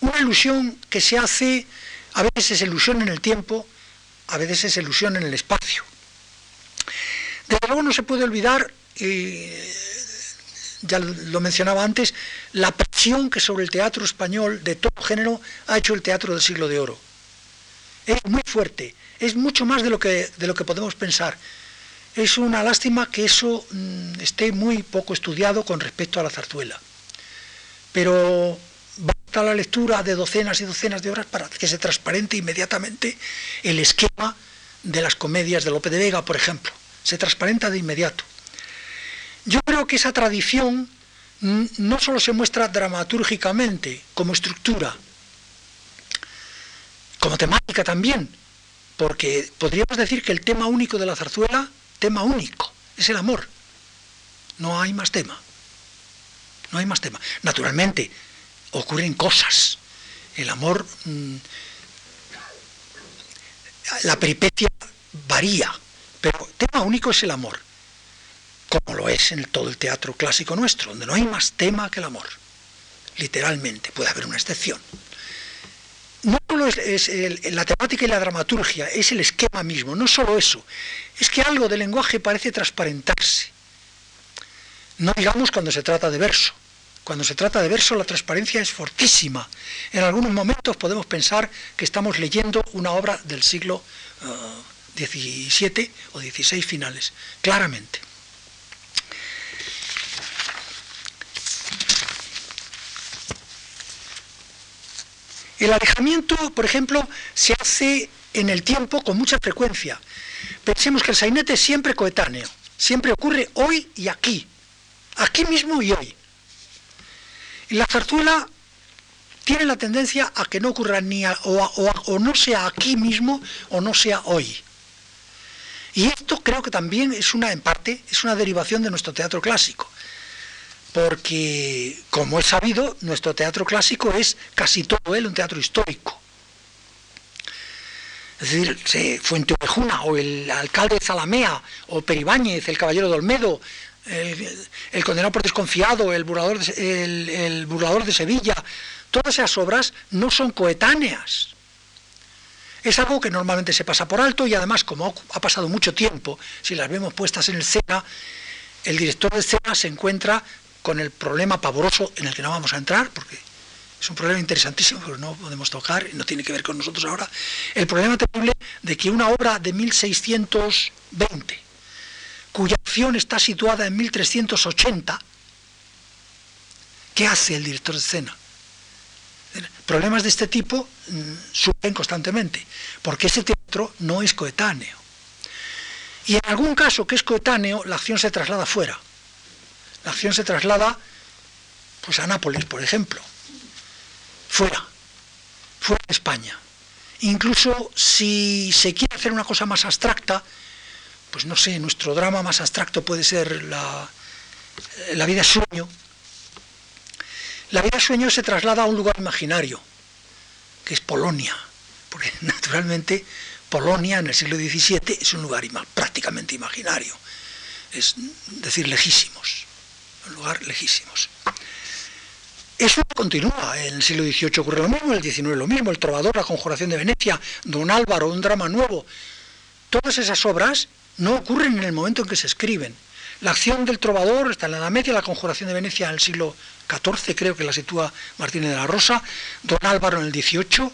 Una ilusión que se hace, a veces es ilusión en el tiempo, a veces es ilusión en el espacio. Desde luego no se puede olvidar, ya lo mencionaba antes, la presión que sobre el teatro español de todo género ha hecho el teatro del siglo de oro. Es muy fuerte, es mucho más de lo que, de lo que podemos pensar. Es una lástima que eso mm, esté muy poco estudiado con respecto a la zarzuela. Pero basta la lectura de docenas y docenas de obras para que se transparente inmediatamente el esquema de las comedias de Lope de Vega, por ejemplo. Se transparenta de inmediato. Yo creo que esa tradición mm, no solo se muestra dramatúrgicamente como estructura, como temática también, porque podríamos decir que el tema único de la zarzuela tema único, es el amor. No hay más tema. No hay más tema. Naturalmente, ocurren cosas. El amor, mm, la peripecia varía, pero tema único es el amor, como lo es en todo el teatro clásico nuestro, donde no hay más tema que el amor. Literalmente, puede haber una excepción no solo es, la temática y la dramaturgia, es el esquema mismo, no solo eso, es que algo del lenguaje parece transparentarse. No digamos cuando se trata de verso. Cuando se trata de verso la transparencia es fortísima. En algunos momentos podemos pensar que estamos leyendo una obra del siglo XVII eh, o XVI finales, claramente. El alejamiento, por ejemplo, se hace en el tiempo con mucha frecuencia. Pensemos que el sainete es siempre coetáneo, siempre ocurre hoy y aquí, aquí mismo y hoy. La zarzuela tiene la tendencia a que no ocurra ni o no sea aquí mismo o no sea hoy. Y esto creo que también es una, en parte, es una derivación de nuestro teatro clásico porque, como es sabido, nuestro teatro clásico es casi todo él un teatro histórico. Es decir, Fuente Ovejuna, o el alcalde de Zalamea, o Peribáñez, el caballero de Olmedo, el, condenado por desconfiado, el burlador, de, el burlador de Sevilla, todas esas obras no son coetáneas. Es algo que normalmente se pasa por alto y además, como ha pasado mucho tiempo, si las vemos puestas en el escena, el director de escena se encuentra con el problema pavoroso en el que no vamos a entrar, porque es un problema interesantísimo, pero no podemos tocar, no tiene que ver con nosotros ahora, el problema terrible de que una obra de 1620, cuya acción está situada en 1380, ¿qué hace el director de escena? Problemas de este tipo mm, surgen constantemente, porque ese teatro no es coetáneo. Y en algún caso que es coetáneo, la acción se traslada fuera la acción se traslada pues a Nápoles, por ejemplo, fuera, fuera de España. Incluso si se quiere hacer una cosa más abstracta, pues no sé, nuestro drama más abstracto puede ser la, la vida sueño. La vida sueño se traslada a un lugar imaginario, que es Polonia, porque naturalmente Polonia en el siglo XVII es un lugar prácticamente imaginario, es decir, lejísimos un lugar lejísimos. Eso continúa. En el siglo XVIII ocurre lo mismo, en el XIX lo mismo, el trovador, la conjuración de Venecia, Don Álvaro, un drama nuevo. Todas esas obras no ocurren en el momento en que se escriben. La acción del trovador está en la Edad Media, la conjuración de Venecia en el siglo XIV, creo que la sitúa Martínez de la Rosa, Don Álvaro en el XVIII,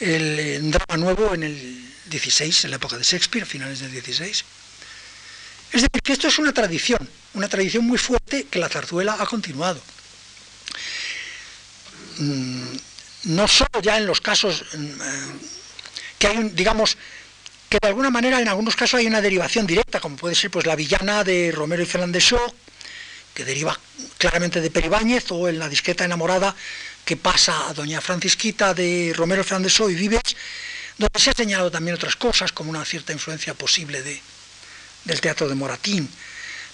el, drama nuevo en el XVI, en la época de Shakespeare, finales del XVI. Es decir, que esto es una tradición, una tradición muy fuerte que la zarzuela ha continuado. Mm, no solo ya en los casos mm, eh, que hay, digamos, que de alguna manera en algunos casos hay una derivación directa, como puede ser pues la villana de Romero y Fernández que deriva claramente de Peribáñez, o en la discreta enamorada que pasa a Doña Francisquita de Romero Fernández y Vives, donde se ha señalado también otras cosas, como una cierta influencia posible de, del teatro de Moratín.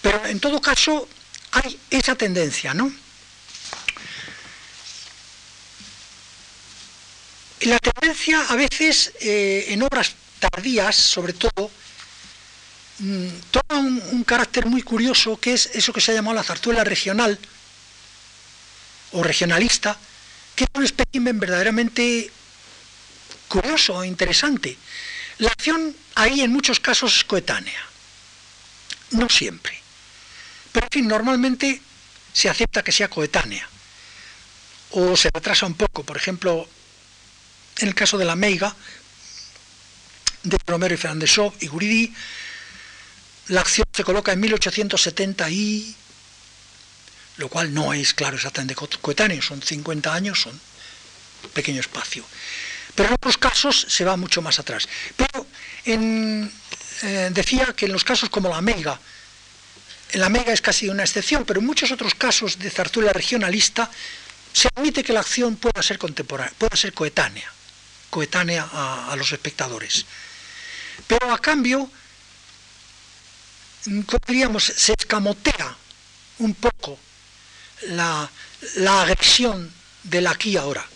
Pero en todo caso hay esa tendencia, ¿no? La tendencia a veces eh, en obras tardías, sobre todo, mm, toma un, carácter muy curioso que es eso que se ha llamado la zarzuela regional o regionalista, que es un espécimen verdaderamente curioso e interesante. La acción ahí en muchos casos es coetánea, no siempre, pero en fin, normalmente se acepta que sea coetánea o se retrasa un poco, por ejemplo, en el caso de la Meiga, de Romero y Fernández y Guridi, la acción se coloca en 1870 y lo cual no es, claro, exactamente coetáneo, son 50 años, son pequeño espacio. Pero en otros casos se va mucho más atrás. Pero eh, decía que en los casos como la Meiga, la Meiga es casi una excepción, pero en muchos otros casos de zarzuela regionalista se admite que la acción pueda ser contemporánea, pueda ser coetánea, coetánea a, los espectadores. Pero a cambio, ¿cómo diríamos? Se escamotea un poco la, la agresión del aquí ahora.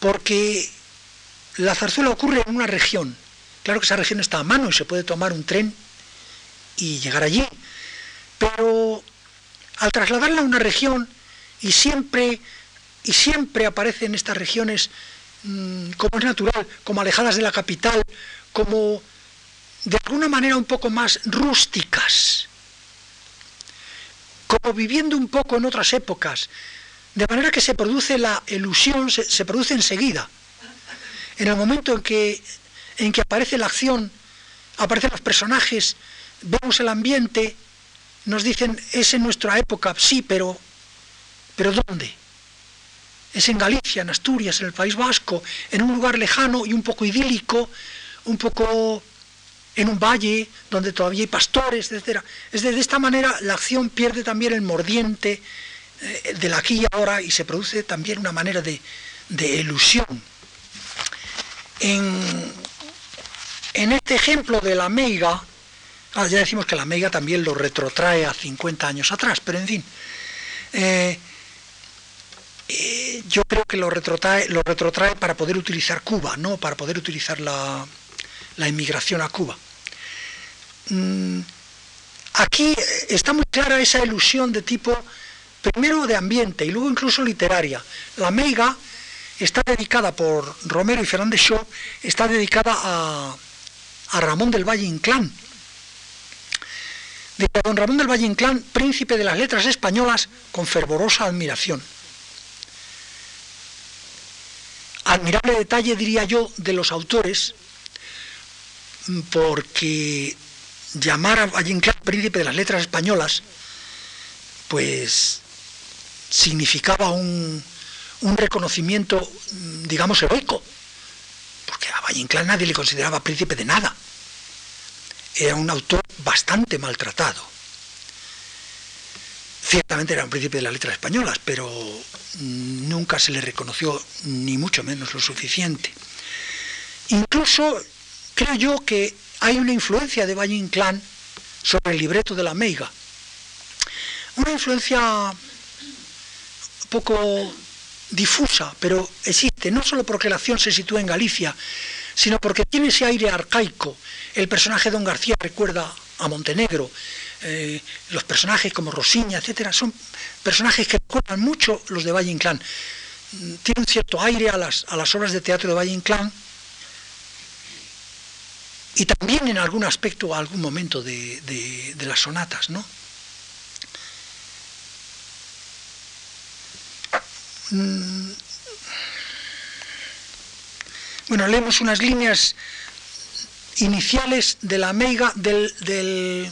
Porque la zarzuela ocurre en una región. Claro que esa región está a mano y se puede tomar un tren y llegar allí. Pero al trasladarla a una región y siempre, y siempre aparecen estas regiones mm, como es natural, como alejadas de la capital, como de alguna manera un poco más rústicas, como viviendo un poco en otras épocas, de manera que se produce la ilusión, se, produce enseguida. En el momento en que, en que aparece la acción, aparecen los personajes, vemos el ambiente, nos dicen, es en nuestra época, sí, pero ¿Pero dónde? Es en Galicia, en Asturias, en el País Vasco, en un lugar lejano y un poco idílico, un poco en un valle donde todavía hay pastores, etc. Es de, esta manera la acción pierde también el mordiente eh, del aquí y ahora y se produce también una manera de, de ilusión. En, en, este ejemplo de la meiga, ah, ya decimos que la meiga también lo retrotrae a 50 años atrás, pero en fin, eh, eh, yo creo que lo retrotrae, para poder utilizar Cuba, ¿no? para poder utilizar la, inmigración a Cuba. Mm, aquí está muy clara esa ilusión de tipo, primero de ambiente y luego incluso literaria. La Meiga está dedicada por Romero y Fernández Shaw, está dedicada a, a Ramón del Valle Inclán. De don Ramón del Valle Inclán, príncipe de las letras españolas, con fervorosa admiración. admirable detalle, diría yo, de los autores, porque llamar a Valle Inclán príncipe de las letras españolas, pues significaba un, reconocimiento, digamos, heroico, a Valle Inclán nadie le consideraba príncipe de nada. Era un autor bastante maltratado. Ciertamente era un príncipe de las letras españolas, pero nunca se le reconoció ni mucho menos lo suficiente. Incluso creo yo que hay una influencia de Valle Inclán sobre el libreto de la Meiga. Una influencia poco difusa, pero existe, no solo porque la acción se sitúa en Galicia, sino porque tiene ese aire arcaico. El personaje de Don García recuerda a Montenegro, eh, los personajes como Rosiña, etcétera, son personajes que recuerdan mucho los de Valle Inclán. Mm, Tiene un cierto aire a las, a las obras de teatro de Valle Inclán y también en algún aspecto, algún momento de, de las sonatas, ¿no? Bueno, leemos unas líneas iniciales de la meiga del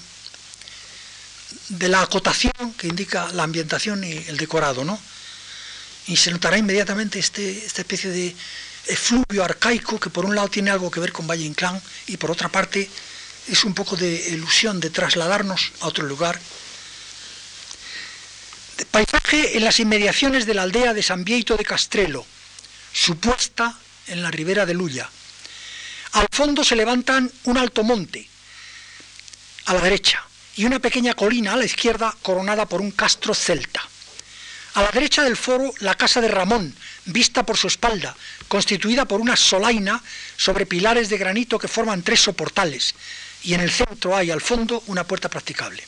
de la acotación que indica la ambientación y el decorado, ¿no? Y se notará inmediatamente este, esta especie de efluvio arcaico que por un lado tiene algo que ver con Valle Inclán y por otra parte es un poco de ilusión de trasladarnos a otro lugar. Paisaje en las inmediaciones de la aldea de San Vieito de Castrelo, supuesta en la ribera de Luya. Al fondo se levantan un alto monte, a la derecha, y una pequeña colina a la izquierda coronada por un castro celta. A la derecha del foro, la casa de Ramón, vista por su espalda, constituida por una solaina sobre pilares de granito que forman tres soportales, y en el centro hay al fondo una puerta practicable.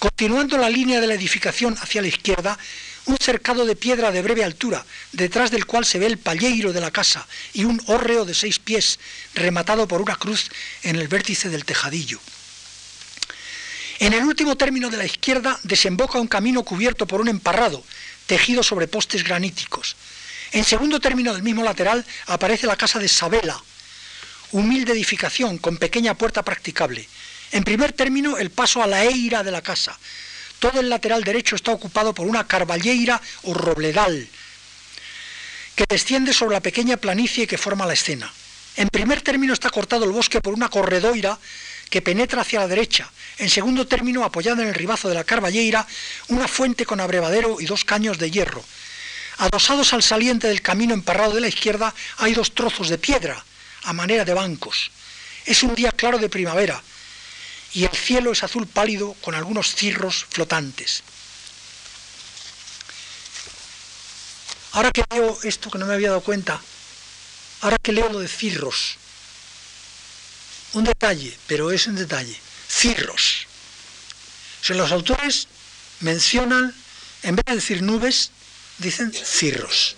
Continuando la línea de la edificación hacia la izquierda, un cercado de piedra de breve altura, detrás del cual se ve el palleiro de la casa y un hórreo de seis pies, rematado por una cruz en el vértice del tejadillo. En el último término de la izquierda desemboca un camino cubierto por un emparrado, tejido sobre postes graníticos. En segundo término del mismo lateral aparece la casa de Sabela, humilde edificación con pequeña puerta practicable. En primer término, el paso a la eira de la casa. Todo el lateral derecho está ocupado por una carballeira o robledal, que desciende sobre la pequeña planicie que forma la escena. En primer término está cortado el bosque por una corredoira que penetra hacia la derecha. En segundo término, apoyada en el ribazo de la Carballeira, una fuente con abrevadero y dos caños de hierro. Adosados al saliente del camino emparrado de la izquierda hay dos trozos de piedra, a manera de bancos. Es un día claro de primavera y el cielo es azul pálido con algunos cirros flotantes. Ahora que leo esto que no me había dado cuenta, ahora que leo lo de cirros, un detalle, pero es un detalle, cirros. O los autores mencionan, en vez de decir nubes, dicen cirros.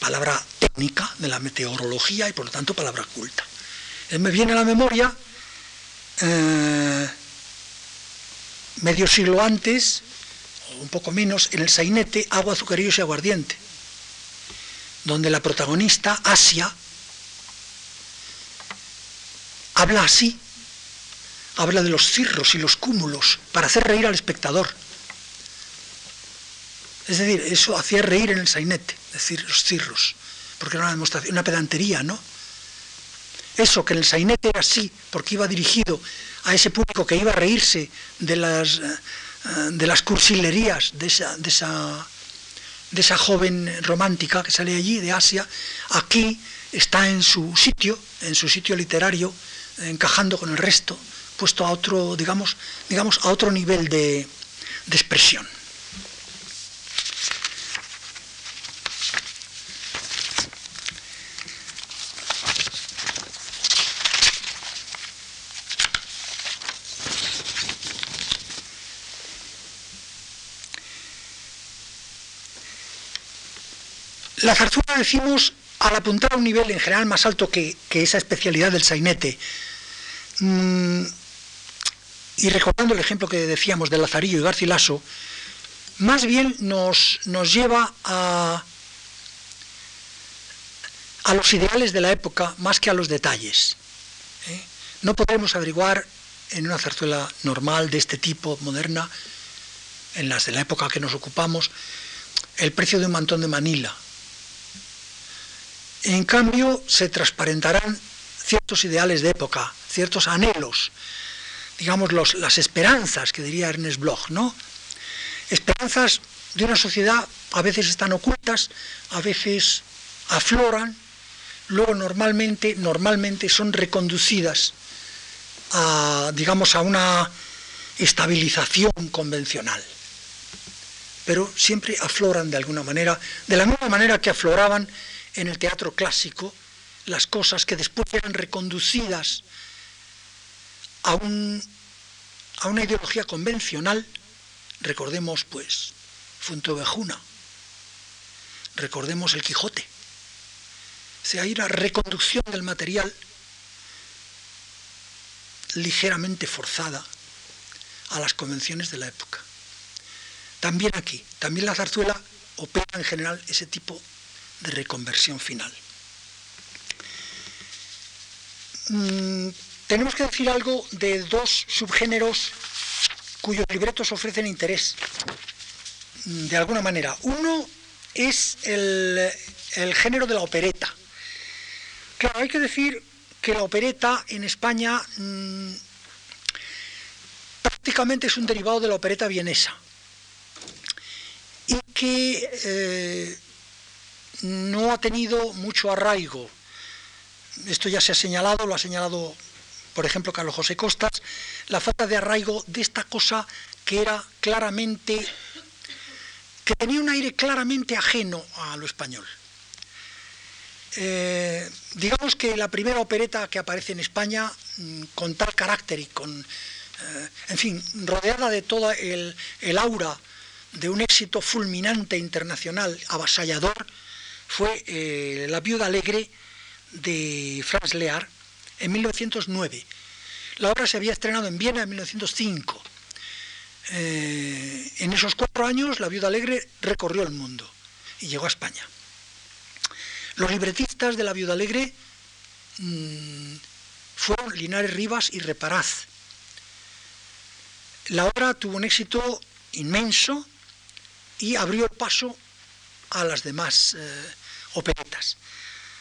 Palabra técnica de la meteorología y por lo tanto palabra culta. me viene a la memoria, eh, medio siglo antes, o un poco menos, en el sainete Agua, Azucarillos y Aguardiente, donde la protagonista, Asia, habla así, habla de los cirros y los cúmulos para hacer reír al espectador. Es decir, eso hacía reír en el sainete, decir los cirros, porque era una demostración, una pedantería, ¿no? Eso, que en el sainete era así, porque iba dirigido a ese público que iba a reírse de las, eh, de las cursilerías de esa, de, esa, de esa joven romántica que sale allí, de Asia, aquí está en su sitio, en su sitio literario, encajando con el resto, puesto a otro, digamos, digamos a otro nivel de, de expresión. La zarzuela, decimos, al apuntar a un nivel en general más alto que, esa especialidad del sainete, mm, y recordando el ejemplo que decíamos de Lazarillo y Garcilaso, más bien nos, nos lleva a, a los ideales de la época más que a los detalles. ¿eh? No podemos averiguar en una zarzuela normal de este tipo, moderna, en las de la época que nos ocupamos, el precio de un mantón de Manila, en cambio, se transparentarán ciertos ideales de época, ciertos anhelos, digamos las esperanzas que diría Ernest Bloch, ¿no? Esperanzas de una sociedad a veces están ocultas, a veces afloran, luego normalmente, normalmente son reconducidas digamos, a una estabilización convencional. Pero siempre afloran de alguna manera, de la misma manera que afloraban en el teatro clásico las cosas que después eran reconducidas a, un, a una ideología convencional, recordemos pues Fuentovejuna, recordemos el Quijote. O sea, hay una reconducción del material ligeramente forzada a las convenciones de la época. También aquí, también la zarzuela opera en general ese tipo de reconversión final. Mm, tenemos que decir algo de dos subgéneros cuyos libretos ofrecen interés, mm, de alguna manera. Uno es el, género de la opereta. Claro, hay que decir que la opereta en España mm, prácticamente es un derivado de la opereta vienesa y que eh, no ha tenido mucho arraigo. Esto ya se ha señalado, lo ha señalado, por ejemplo, Carlos José Costas, la falta de arraigo de esta cosa que era claramente, que tenía un aire claramente ajeno a lo español. eh, digamos que la primera opereta que aparece en España mm, con tal carácter y con, eh, en fin, rodeada de todo el, aura de un éxito fulminante internacional, avasallador, fue eh, La viuda alegre de Franz Lear en 1909. La obra se había estrenado en Viena en 1905. en esos cuatro años, La viuda alegre recorrió el mundo y llegó a España. Los libretistas de La Viuda Alegre mm, fueron Linares Rivas y Reparaz. La obra tuvo un éxito inmenso y abrió el paso a las demás eh, operetas.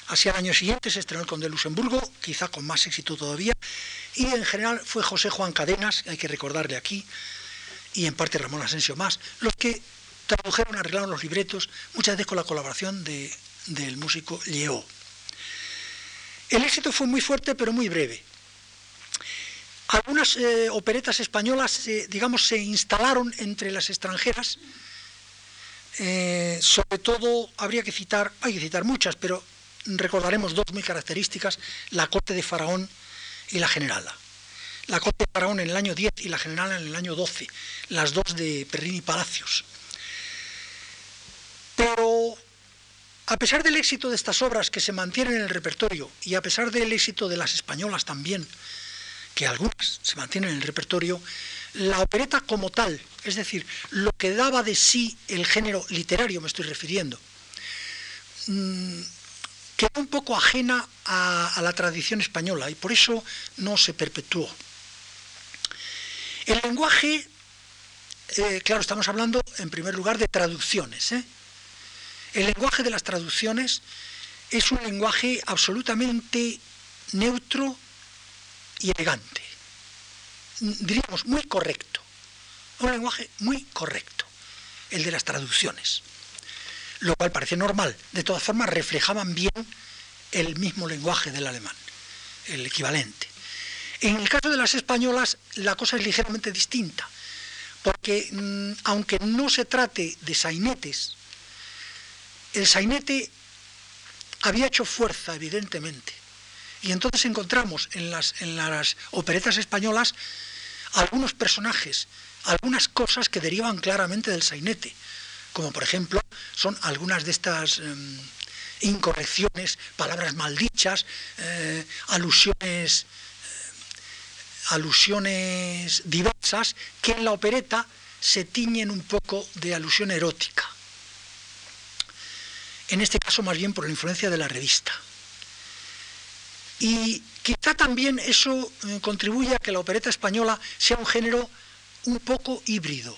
Hacia el año siguiente se estrenó el Conde de Luxemburgo, quizá con más éxito todavía, y en general fue José Juan Cadenas, hay que recordarle aquí, y en parte Ramón Asensio más, los que tradujeron, arreglaron los libretos, muchas veces con la colaboración de del músico Lleó. El éxito fue muy fuerte pero muy breve. Algunas eh, operetas españolas, digamos, se instalaron entre las extranjeras. Eh, sobre todo, habría que citar, hay que citar muchas, pero recordaremos dos muy características, la corte de Faraón y la generala. La corte de Faraón en el año 10 y la generala en el año 12, las dos de Perrín y Palacios. Pero a pesar del éxito de estas obras que se mantienen en el repertorio y a pesar del éxito de las españolas también, que algunas se mantienen en el repertorio, la opereta como tal, es decir, lo que daba de sí el género literario, me estoy refiriendo, mm, quedó un poco ajena a, la tradición española y por eso no se perpetuó. El lenguaje, eh, claro, estamos hablando en primer lugar de traducciones, ¿eh? El lenguaje de las traducciones es un lenguaje absolutamente neutro y elegante. Diríamos muy correcto. Un lenguaje muy correcto, el de las traducciones. Lo cual parece normal. De todas formas, reflejaban bien el mismo lenguaje del alemán, el equivalente. En el caso de las españolas, la cosa es ligeramente distinta, porque mm, aunque no se trate de sainetes, el sainete había hecho fuerza, evidentemente. Y entonces encontramos en las, en las operetas españolas algunos personajes, algunas cosas que derivan claramente del sainete, como por ejemplo son algunas de estas em, incorrecciones, palabras maldichas, eh, alusiones, eh, alusiones diversas que en la opereta se tiñen un poco de alusión erótica en este caso más bien por la influencia de la revista. Y quizá también eso eh, contribuye a que la opereta española sea un género un poco híbrido.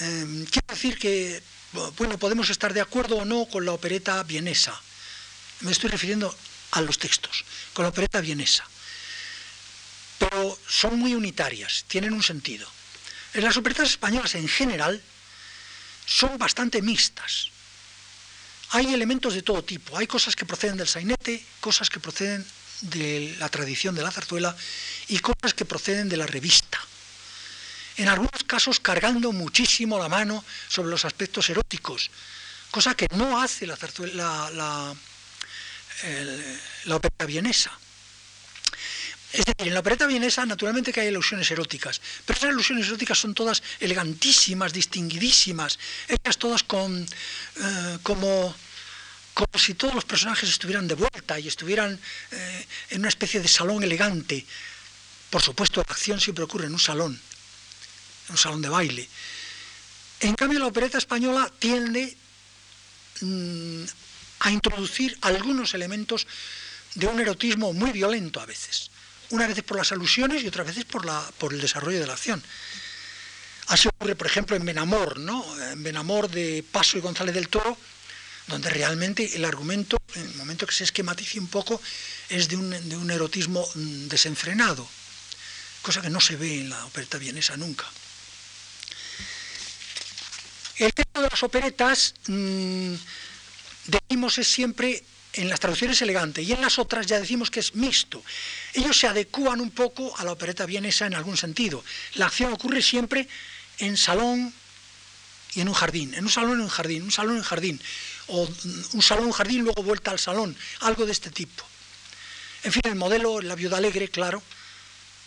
Em, quiero decir que, bueno, podemos estar de acuerdo o no con la opereta vienesa. Me estoy refiriendo a los textos, con la opereta vienesa. Pero son muy unitarias, tienen un sentido. En las operetas españolas en general, son bastante mixtas. Hay elementos de todo tipo, hay cosas que proceden del sainete, cosas que proceden de la tradición de la zarzuela y cosas que proceden de la revista. En algunos casos cargando muchísimo la mano sobre los aspectos eróticos, cosa que no hace la, ópera vienesa. Es decir, en la opereta vienesa naturalmente que hay alusiones eróticas, pero esas alusiones eróticas son todas elegantísimas, distinguidísimas, ellas todas con, eh, como, como si todos los personajes estuvieran de vuelta y estuvieran eh, en una especie de salón elegante. Por supuesto, la acción siempre ocurre en un salón, en un salón de baile. En cambio, la opereta española tiende mm, a introducir algunos elementos de un erotismo muy violento a veces una vez por las alusiones y otras veces por, la, por el desarrollo de la acción. Así ocurre, por ejemplo, en Benamor, ¿no? En Benamor de Paso y González del Toro, donde realmente el argumento, en el momento que se esquematice un poco, es de un, de un erotismo mm, desenfrenado, cosa que no se ve en la opereta vienesa nunca. El tema de las operetas, mmm, decimos, es siempre en las traducciones elegante y en las otras ya decimos que es mixto. Ellos se adecúan un poco a la opereta vienesa en algún sentido. La acción ocurre siempre en salón y en un jardín, en un salón y un jardín, un salón y un jardín. o un salón, jardín, luego vuelta al salón, algo de este tipo. En fin, el modelo, la viuda alegre, claro,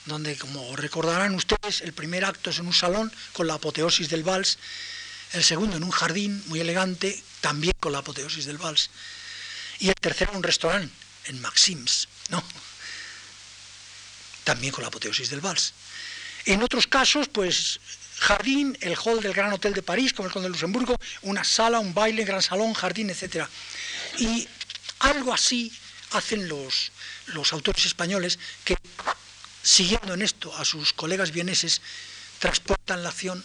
donde, como recordarán ustedes, el primer acto es en un salón con la apoteosis del vals, el segundo en un jardín muy elegante, también con la apoteosis del vals, y el tercero un restaurante, en Maxims, ¿no? También con la apoteosis del vals. En otros casos, pues jardín, el hall del Gran Hotel de París, como el Conde de Luxemburgo, una sala, un baile, gran salón, jardín, etc. Y algo así hacen los, los autores españoles que, siguiendo en esto a sus colegas vieneses, transportan la acción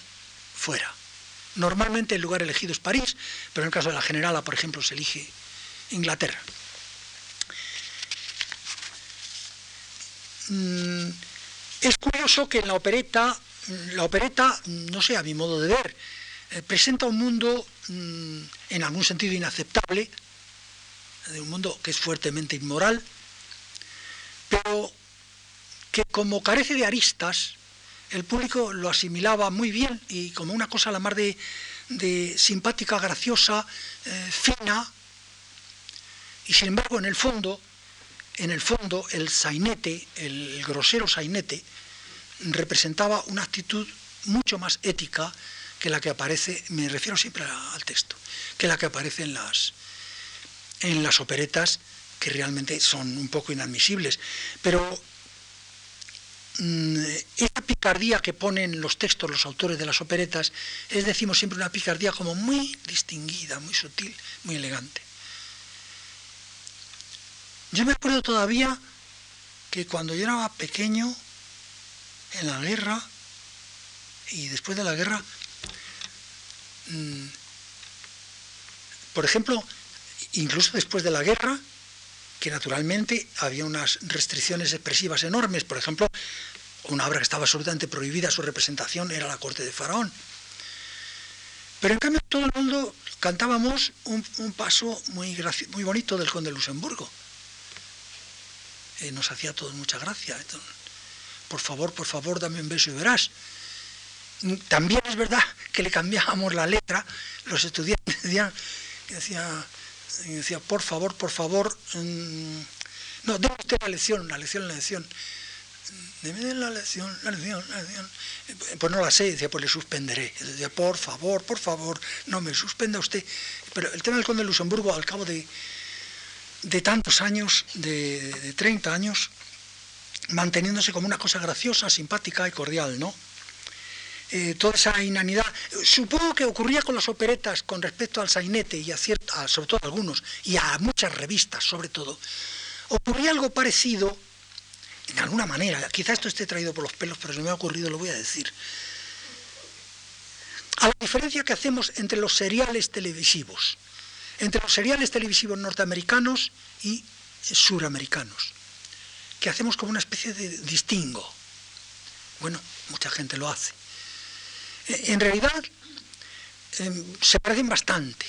fuera. Normalmente el lugar elegido es París, pero en el caso de la generala, por ejemplo, se elige Inglaterra. Mm, es curioso que en la opereta la opereta, no sé, a mi modo de ver, eh, presenta un mundo mm, en algún sentido inaceptable, un mundo que es fuertemente inmoral, pero que como carece de aristas, el público lo asimilaba muy bien y como una cosa la mar de, simpática, graciosa, eh, fina, y sin embargo en el fondo, en el fondo el sainete, el grosero sainete, representaba una actitud mucho más ética que la que aparece, me refiero siempre al texto, que la que aparece en las, en las operetas, que realmente son un poco inadmisibles. Pero mm, esa picardía que ponen los textos los autores de las operetas es, decimos siempre, una picardía como muy distinguida, muy sutil, muy elegante. Yo me acuerdo todavía que cuando yo era pequeño, en la guerra y después de la guerra, mm, por ejemplo, incluso después de la guerra, que naturalmente había unas restricciones expresivas enormes, por ejemplo, una obra que estaba absolutamente prohibida su representación era la corte de Faraón. Pero en cambio todo el mundo cantábamos un, paso muy, muy bonito del conde de Luxemburgo. Eh, nos hacía todo mucha gracia por favor, por favor, dame un beso y verás. También es verdad que le cambiábamos la letra, los estudiantes decían, decía, decía por favor, por favor, mm, no, déme usted la lección, la lección, la lección. Deme la lección, la lección, la lección. Pues no la sé, decía, pues le suspenderé. Decía, por favor, por favor, no me suspenda usted. Pero el tema del conde de Luxemburgo, al cabo de, de tantos años, de, de 30 años, manteniéndose como una cosa graciosa, simpática y cordial, ¿no? Eh, toda esa inanidad. Supongo que ocurría con las operetas con respecto al sainete y a, cierta, sobre todo a algunos, y a muchas revistas sobre todo. Ocurría algo parecido, en alguna manera, quizá esto esté traído por los pelos, pero se me ha ocurrido, lo voy a decir. A la diferencia que hacemos entre los seriales televisivos, entre los seriales televisivos norteamericanos y suramericanos que hacemos como una especie de distingo. Bueno, mucha gente lo hace. Eh, en realidad em, se parecen bastante.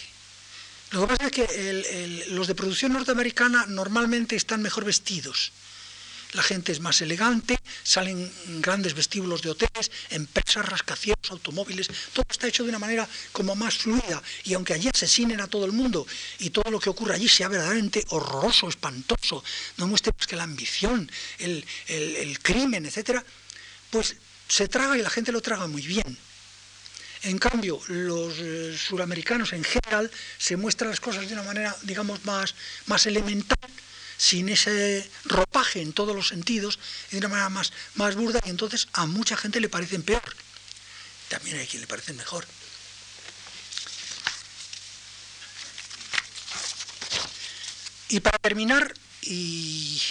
Lo que pasa es que los de producción norteamericana normalmente están mejor vestidos la gente es más elegante, salen grandes vestíbulos de hoteles, empresas, rascacielos, automóviles, todo está hecho de una manera como más fluida. Y aunque allí asesinen a todo el mundo y todo lo que ocurre allí sea verdaderamente horroroso, espantoso, no muestre pues que la ambición, el, crimen, etcétera, pues se traga y la gente lo traga muy bien. En cambio, los eh, suramericanos en general se muestran las cosas de una manera, digamos, más, más elemental sin ese ropaje en todos los sentidos, de una manera más, más burda, y entonces a mucha gente le parecen peor. También hay quien le parecen mejor. Y para terminar, y,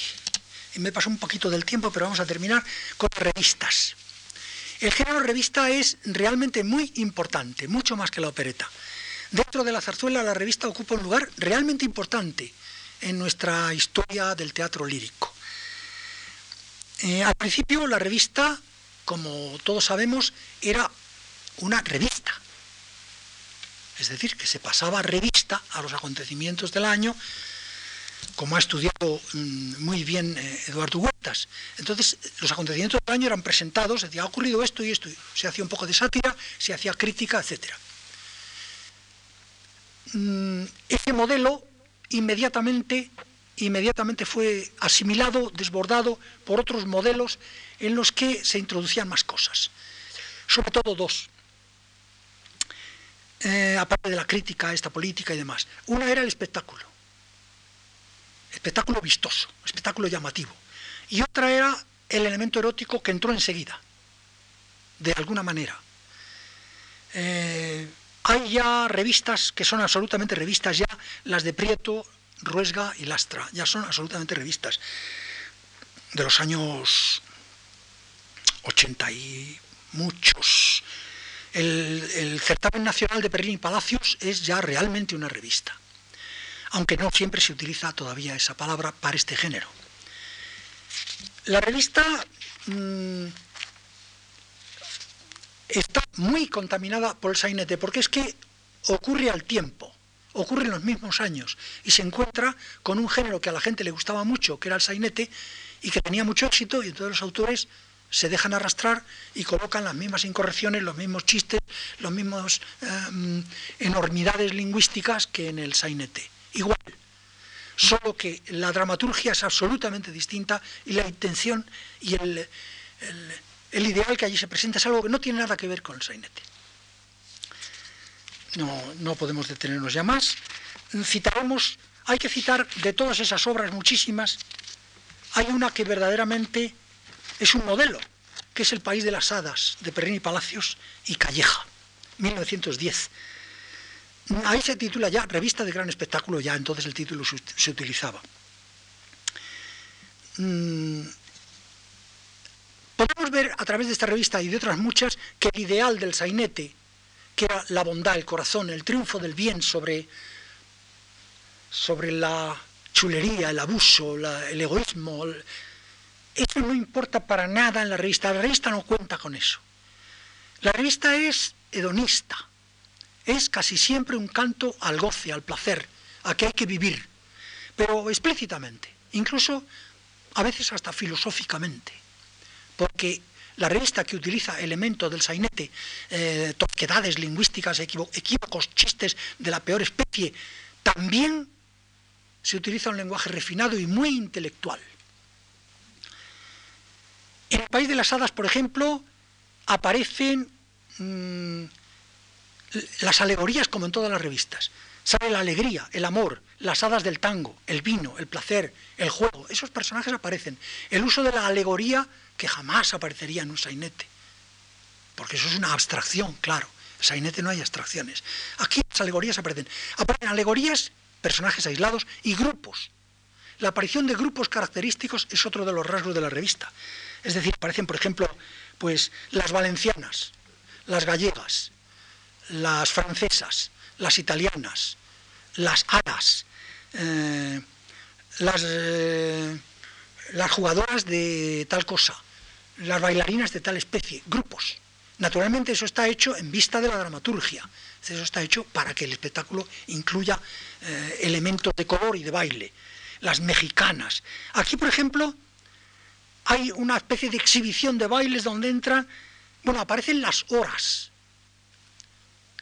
me pasó un poquito del tiempo, pero vamos a terminar con revistas. El género revista es realmente muy importante, mucho más que la opereta. Dentro de la zarzuela la revista ocupa un lugar realmente importante en nuestra historia del teatro lírico. Eh, al principio la revista, como todos sabemos, era una revista. Es decir, que se pasaba revista a los acontecimientos del año, como ha estudiado mm, muy bien eh, Eduardo Huertas. Entonces, los acontecimientos del año eran presentados, se decía, ha ocurrido esto y esto, se hacía un poco de sátira, se hacía crítica, etc. mm, ese modelo inmediatamente, inmediatamente fue asimilado, desbordado por otros modelos en los que se introducían más cosas. Sobre todo dos. Eh, aparte de la crítica a esta política y demás. Una era el espectáculo, espectáculo vistoso, espectáculo llamativo. Y otra era el elemento erótico que entró enseguida, de alguna manera. Eh, hay ya revistas que son absolutamente revistas ya, las de Prieto, Ruesga y Lastra, ya son absolutamente revistas de los años 80 y muchos. El, certamen nacional de Berlín y Palacios es ya realmente una revista, aunque no siempre se utiliza todavía esa palabra para este género. La revista mm, está muy contaminada por el sainete, porque es que ocurre al tiempo, ocurre en los mismos años, y se encuentra con un género que a la gente le gustaba mucho, que era el sainete, y que tenía mucho éxito, y entonces los autores se dejan arrastrar y colocan las mismas incorrecciones, los mismos chistes, las mismas em, enormidades lingüísticas que en el sainete. Igual, solo que la dramaturgia es absolutamente distinta y la intención y el, el, ideal que allí se presenta es algo que no tiene nada que ver con el sainete. No, no podemos detenernos ya más. Citaremos, hay que citar de todas esas obras muchísimas, hay una que verdaderamente es un modelo, que es El País de las Hadas, de Perrini Palacios y Calleja, 1910. Ahí se titula ya Revista de Gran Espectáculo, ya entonces el título se utilizaba. Mm, podemos ver a través de esta revista y de otras muchas que el ideal del sainete, que era la bondad, el corazón, el triunfo del bien sobre, sobre la chulería, el abuso, el egoísmo, eso no importa para nada en la revista. La revista no cuenta con eso. La revista es hedonista. Es casi siempre un canto al goce, al placer, a que hay que vivir. Pero explícitamente, incluso a veces hasta filosóficamente. Porque la revista que utiliza elementos del sainete, eh, tosquedades lingüísticas, equívocos, chistes de la peor especie, también se utiliza un lenguaje refinado y muy intelectual. En el País de las Hadas, por ejemplo, aparecen mm, las alegorías como en todas las revistas. Sale la alegría, el amor, las hadas del tango, el vino, el placer, el juego. Esos personajes aparecen. El uso de la alegoría que jamás aparecería en un sainete. Porque eso es una abstracción, claro. En sainete no hay abstracciones. Aquí las alegorías aparecen. Aparecen alegorías, personajes aislados y grupos. La aparición de grupos característicos es otro de los rasgos de la revista. Es decir, aparecen, por ejemplo, pues las valencianas, las gallegas, las francesas, las italianas, las aras, eh, eh, las jugadoras de tal cosa, las bailarinas de tal especie, grupos. Naturalmente eso está hecho en vista de la dramaturgia, eso está hecho para que el espectáculo incluya eh, elementos de color y de baile. Las mexicanas. Aquí, por ejemplo, hay una especie de exhibición de bailes donde entran, bueno, aparecen las horas.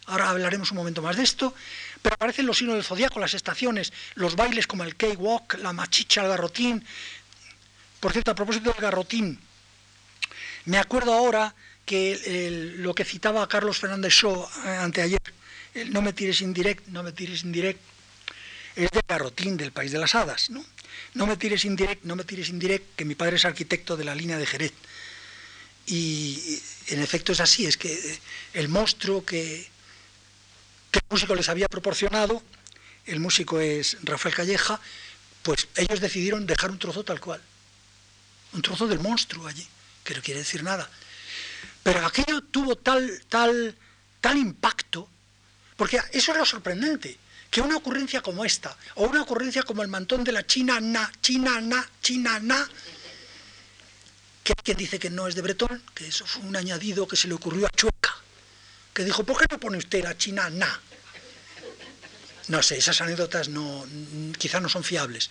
Ahora hablaremos un momento más de esto, pero aparecen los signos del zodiaco, las estaciones, los bailes como el cakewalk, la machicha, el garrotín. Por cierto, a propósito del garrotín, me acuerdo ahora que lo que citaba Carlos Fernández Shaw eh, anteayer, el no me tires indirect, no me tires indirect, es del garrotín del País de las Hadas, ¿no? No me tires indirect, no me tires indirect, que mi padre es arquitecto de la línea de Jerez. Y en efecto es así, es que el monstruo que, que el músico les había proporcionado, el músico es Rafael Calleja, pues ellos decidieron dejar un trozo tal cual, un trozo del monstruo allí, que no quiere decir nada. Pero aquello tuvo tal, tal, tal impacto, porque eso es lo sorprendente que una ocurrencia como esta, o una ocurrencia como el mantón de la China na, China na, China na, que hay quien dice que no es de Bretón, que eso fue un añadido que se le ocurrió a Chueca, que dijo, ¿por qué no pone usted la China na? No sé, esas anécdotas no, quizás no son fiables.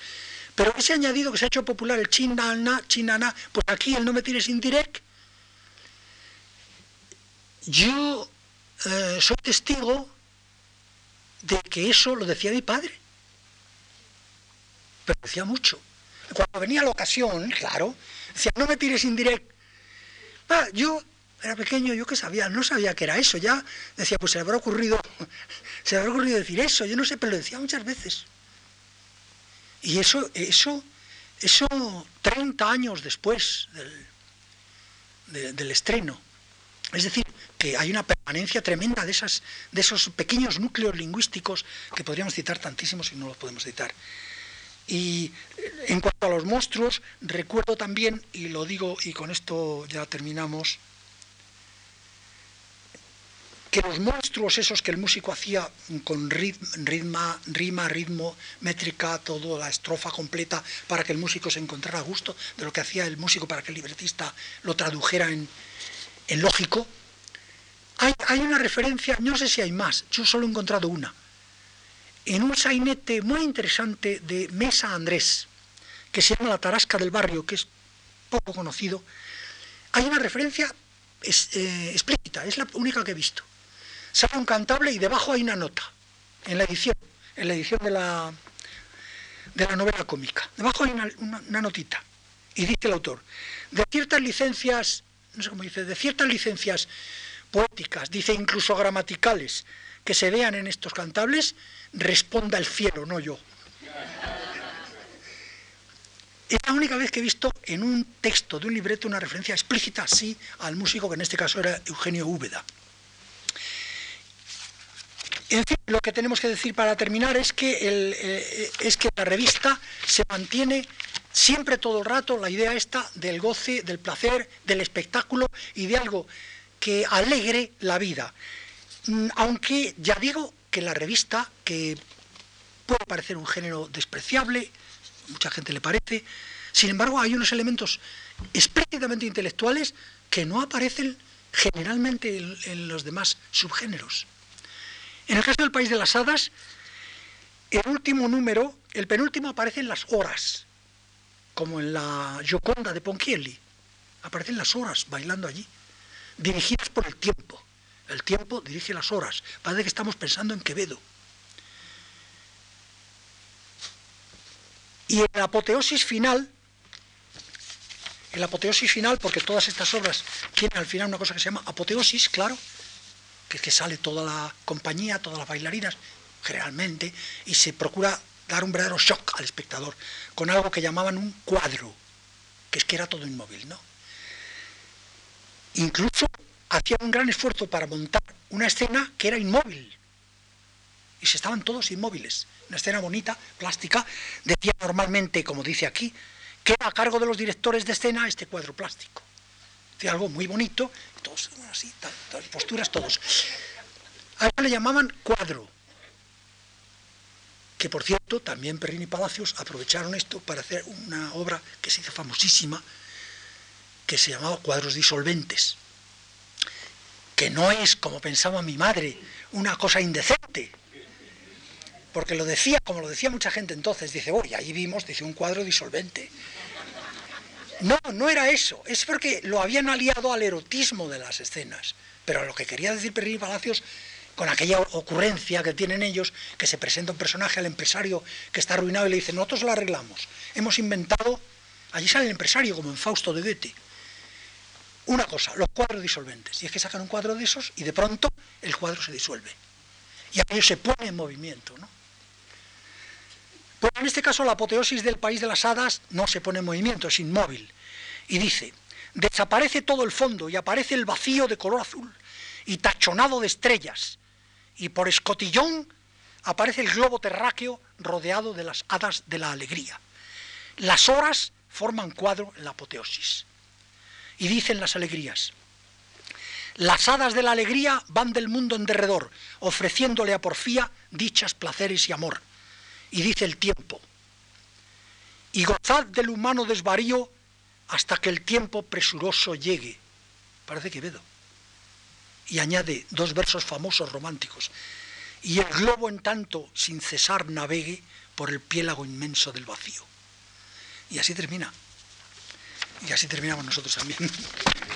Pero ese añadido que se ha hecho popular, el China na, China na, pues aquí el no me tires indirect, yo eh, soy testigo de que eso lo decía mi padre. Pero decía mucho. Cuando venía la ocasión, claro, decía, no me tires indirecto. yo era pequeño, yo qué sabía, no sabía que era eso, ya decía, pues se le habrá ocurrido, se le habrá ocurrido decir eso, yo no sé, pero lo decía muchas veces. Y eso, eso, eso 30 años después del, del estreno. Es decir, que hay una permanencia tremenda de, esas, de esos pequeños núcleos lingüísticos que podríamos citar tantísimos y no los podemos citar. Y en cuanto a los monstruos, recuerdo también, y lo digo y con esto ya terminamos, que los monstruos esos que el músico hacía con ritmo, rima, ritmo, métrica, toda la estrofa completa para que el músico se encontrara a gusto de lo que hacía el músico para que el libretista lo tradujera en, lógico, hay, hay, una referencia, no sé si hay más, yo solo he encontrado una, en un sainete muy interesante de Mesa Andrés, que se llama La Tarasca del Barrio, que es poco conocido, hay una referencia eh, explícita, es la única que he visto sale un cantable y debajo hay una nota, en la edición, en la edición de la, de la novela cómica. Debajo hay una, notita, y dice el autor, de ciertas licencias, no sé cómo dice, de ciertas licencias poéticas, dice incluso gramaticales, que se vean en estos cantables, responda el cielo, no yo. Es la única vez que he visto en un texto de un libreto una referencia explícita así al músico, que en este caso era Eugenio Úbeda. En fin, lo que tenemos que decir para terminar es que, eh, es que la revista se mantiene siempre todo el rato la idea esta del goce, del placer, del espectáculo y de algo que alegre la vida. Mm, aunque ya digo que la revista, que puede parecer un género despreciable, mucha gente le parece, sin embargo hay unos elementos explícitamente intelectuales que no aparecen generalmente en los demás subgéneros. En el caso del País de las Hadas, el último número, el penúltimo aparecen las horas, como en la Gioconda de Ponchielli. Aparecen las horas bailando allí, dirigidas por el tiempo. El tiempo dirige las horas. Parece que estamos pensando en Quevedo. Y en la apoteosis final, en apoteosis final, porque todas estas obras tienen al final una cosa que se llama apoteosis, claro, que que sale toda la compañía, todas las bailarinas, generalmente, y se procura dar un verdadero shock al espectador, con algo que llamaban un cuadro, que es que era todo inmóvil, ¿no? Incluso hacían un gran esfuerzo para montar una escena que era inmóvil, y se estaban todos inmóviles. Una escena bonita, plástica, decía normalmente, como dice aquí, que era a cargo de los directores de escena este cuadro plástico algo muy bonito, todos así, todas posturas, todos. A le llamaban cuadro, que por cierto también Perrini y Palacios aprovecharon esto para hacer una obra que se hizo famosísima, que se llamaba Cuadros disolventes, que no es, como pensaba mi madre, una cosa indecente, porque lo decía, como lo decía mucha gente entonces, dice, oye, ahí vimos, dice, un cuadro disolvente. No, no era eso, es porque lo habían aliado al erotismo de las escenas. Pero lo que quería decir Perrini Palacios, con aquella ocurrencia que tienen ellos, que se presenta un personaje al empresario que está arruinado y le dice, nosotros lo arreglamos. Hemos inventado, allí sale el empresario, como en Fausto de Goethe, una cosa, los cuadros disolventes. Y es que sacan un cuadro de esos y de pronto el cuadro se disuelve. Y aquello se pone en movimiento, ¿no? Pues en este caso la apoteosis del país de las hadas no se pone en movimiento, es inmóvil. Y dice, desaparece todo el fondo y aparece el vacío de color azul y tachonado de estrellas. Y por escotillón aparece el globo terráqueo rodeado de las hadas de la alegría. Las horas forman cuadro en la apoteosis. Y dicen las alegrías, las hadas de la alegría van del mundo en derredor, ofreciéndole a Porfía dichas, placeres y amor y dice el tiempo, y gozad del humano desvarío hasta que el tiempo presuroso llegue. Parece que Quevedo. Y añade dos versos famosos románticos. Y el globo en tanto sin cesar navegue por el piélago inmenso del vacío. Y así termina. Y así terminamos nosotros también.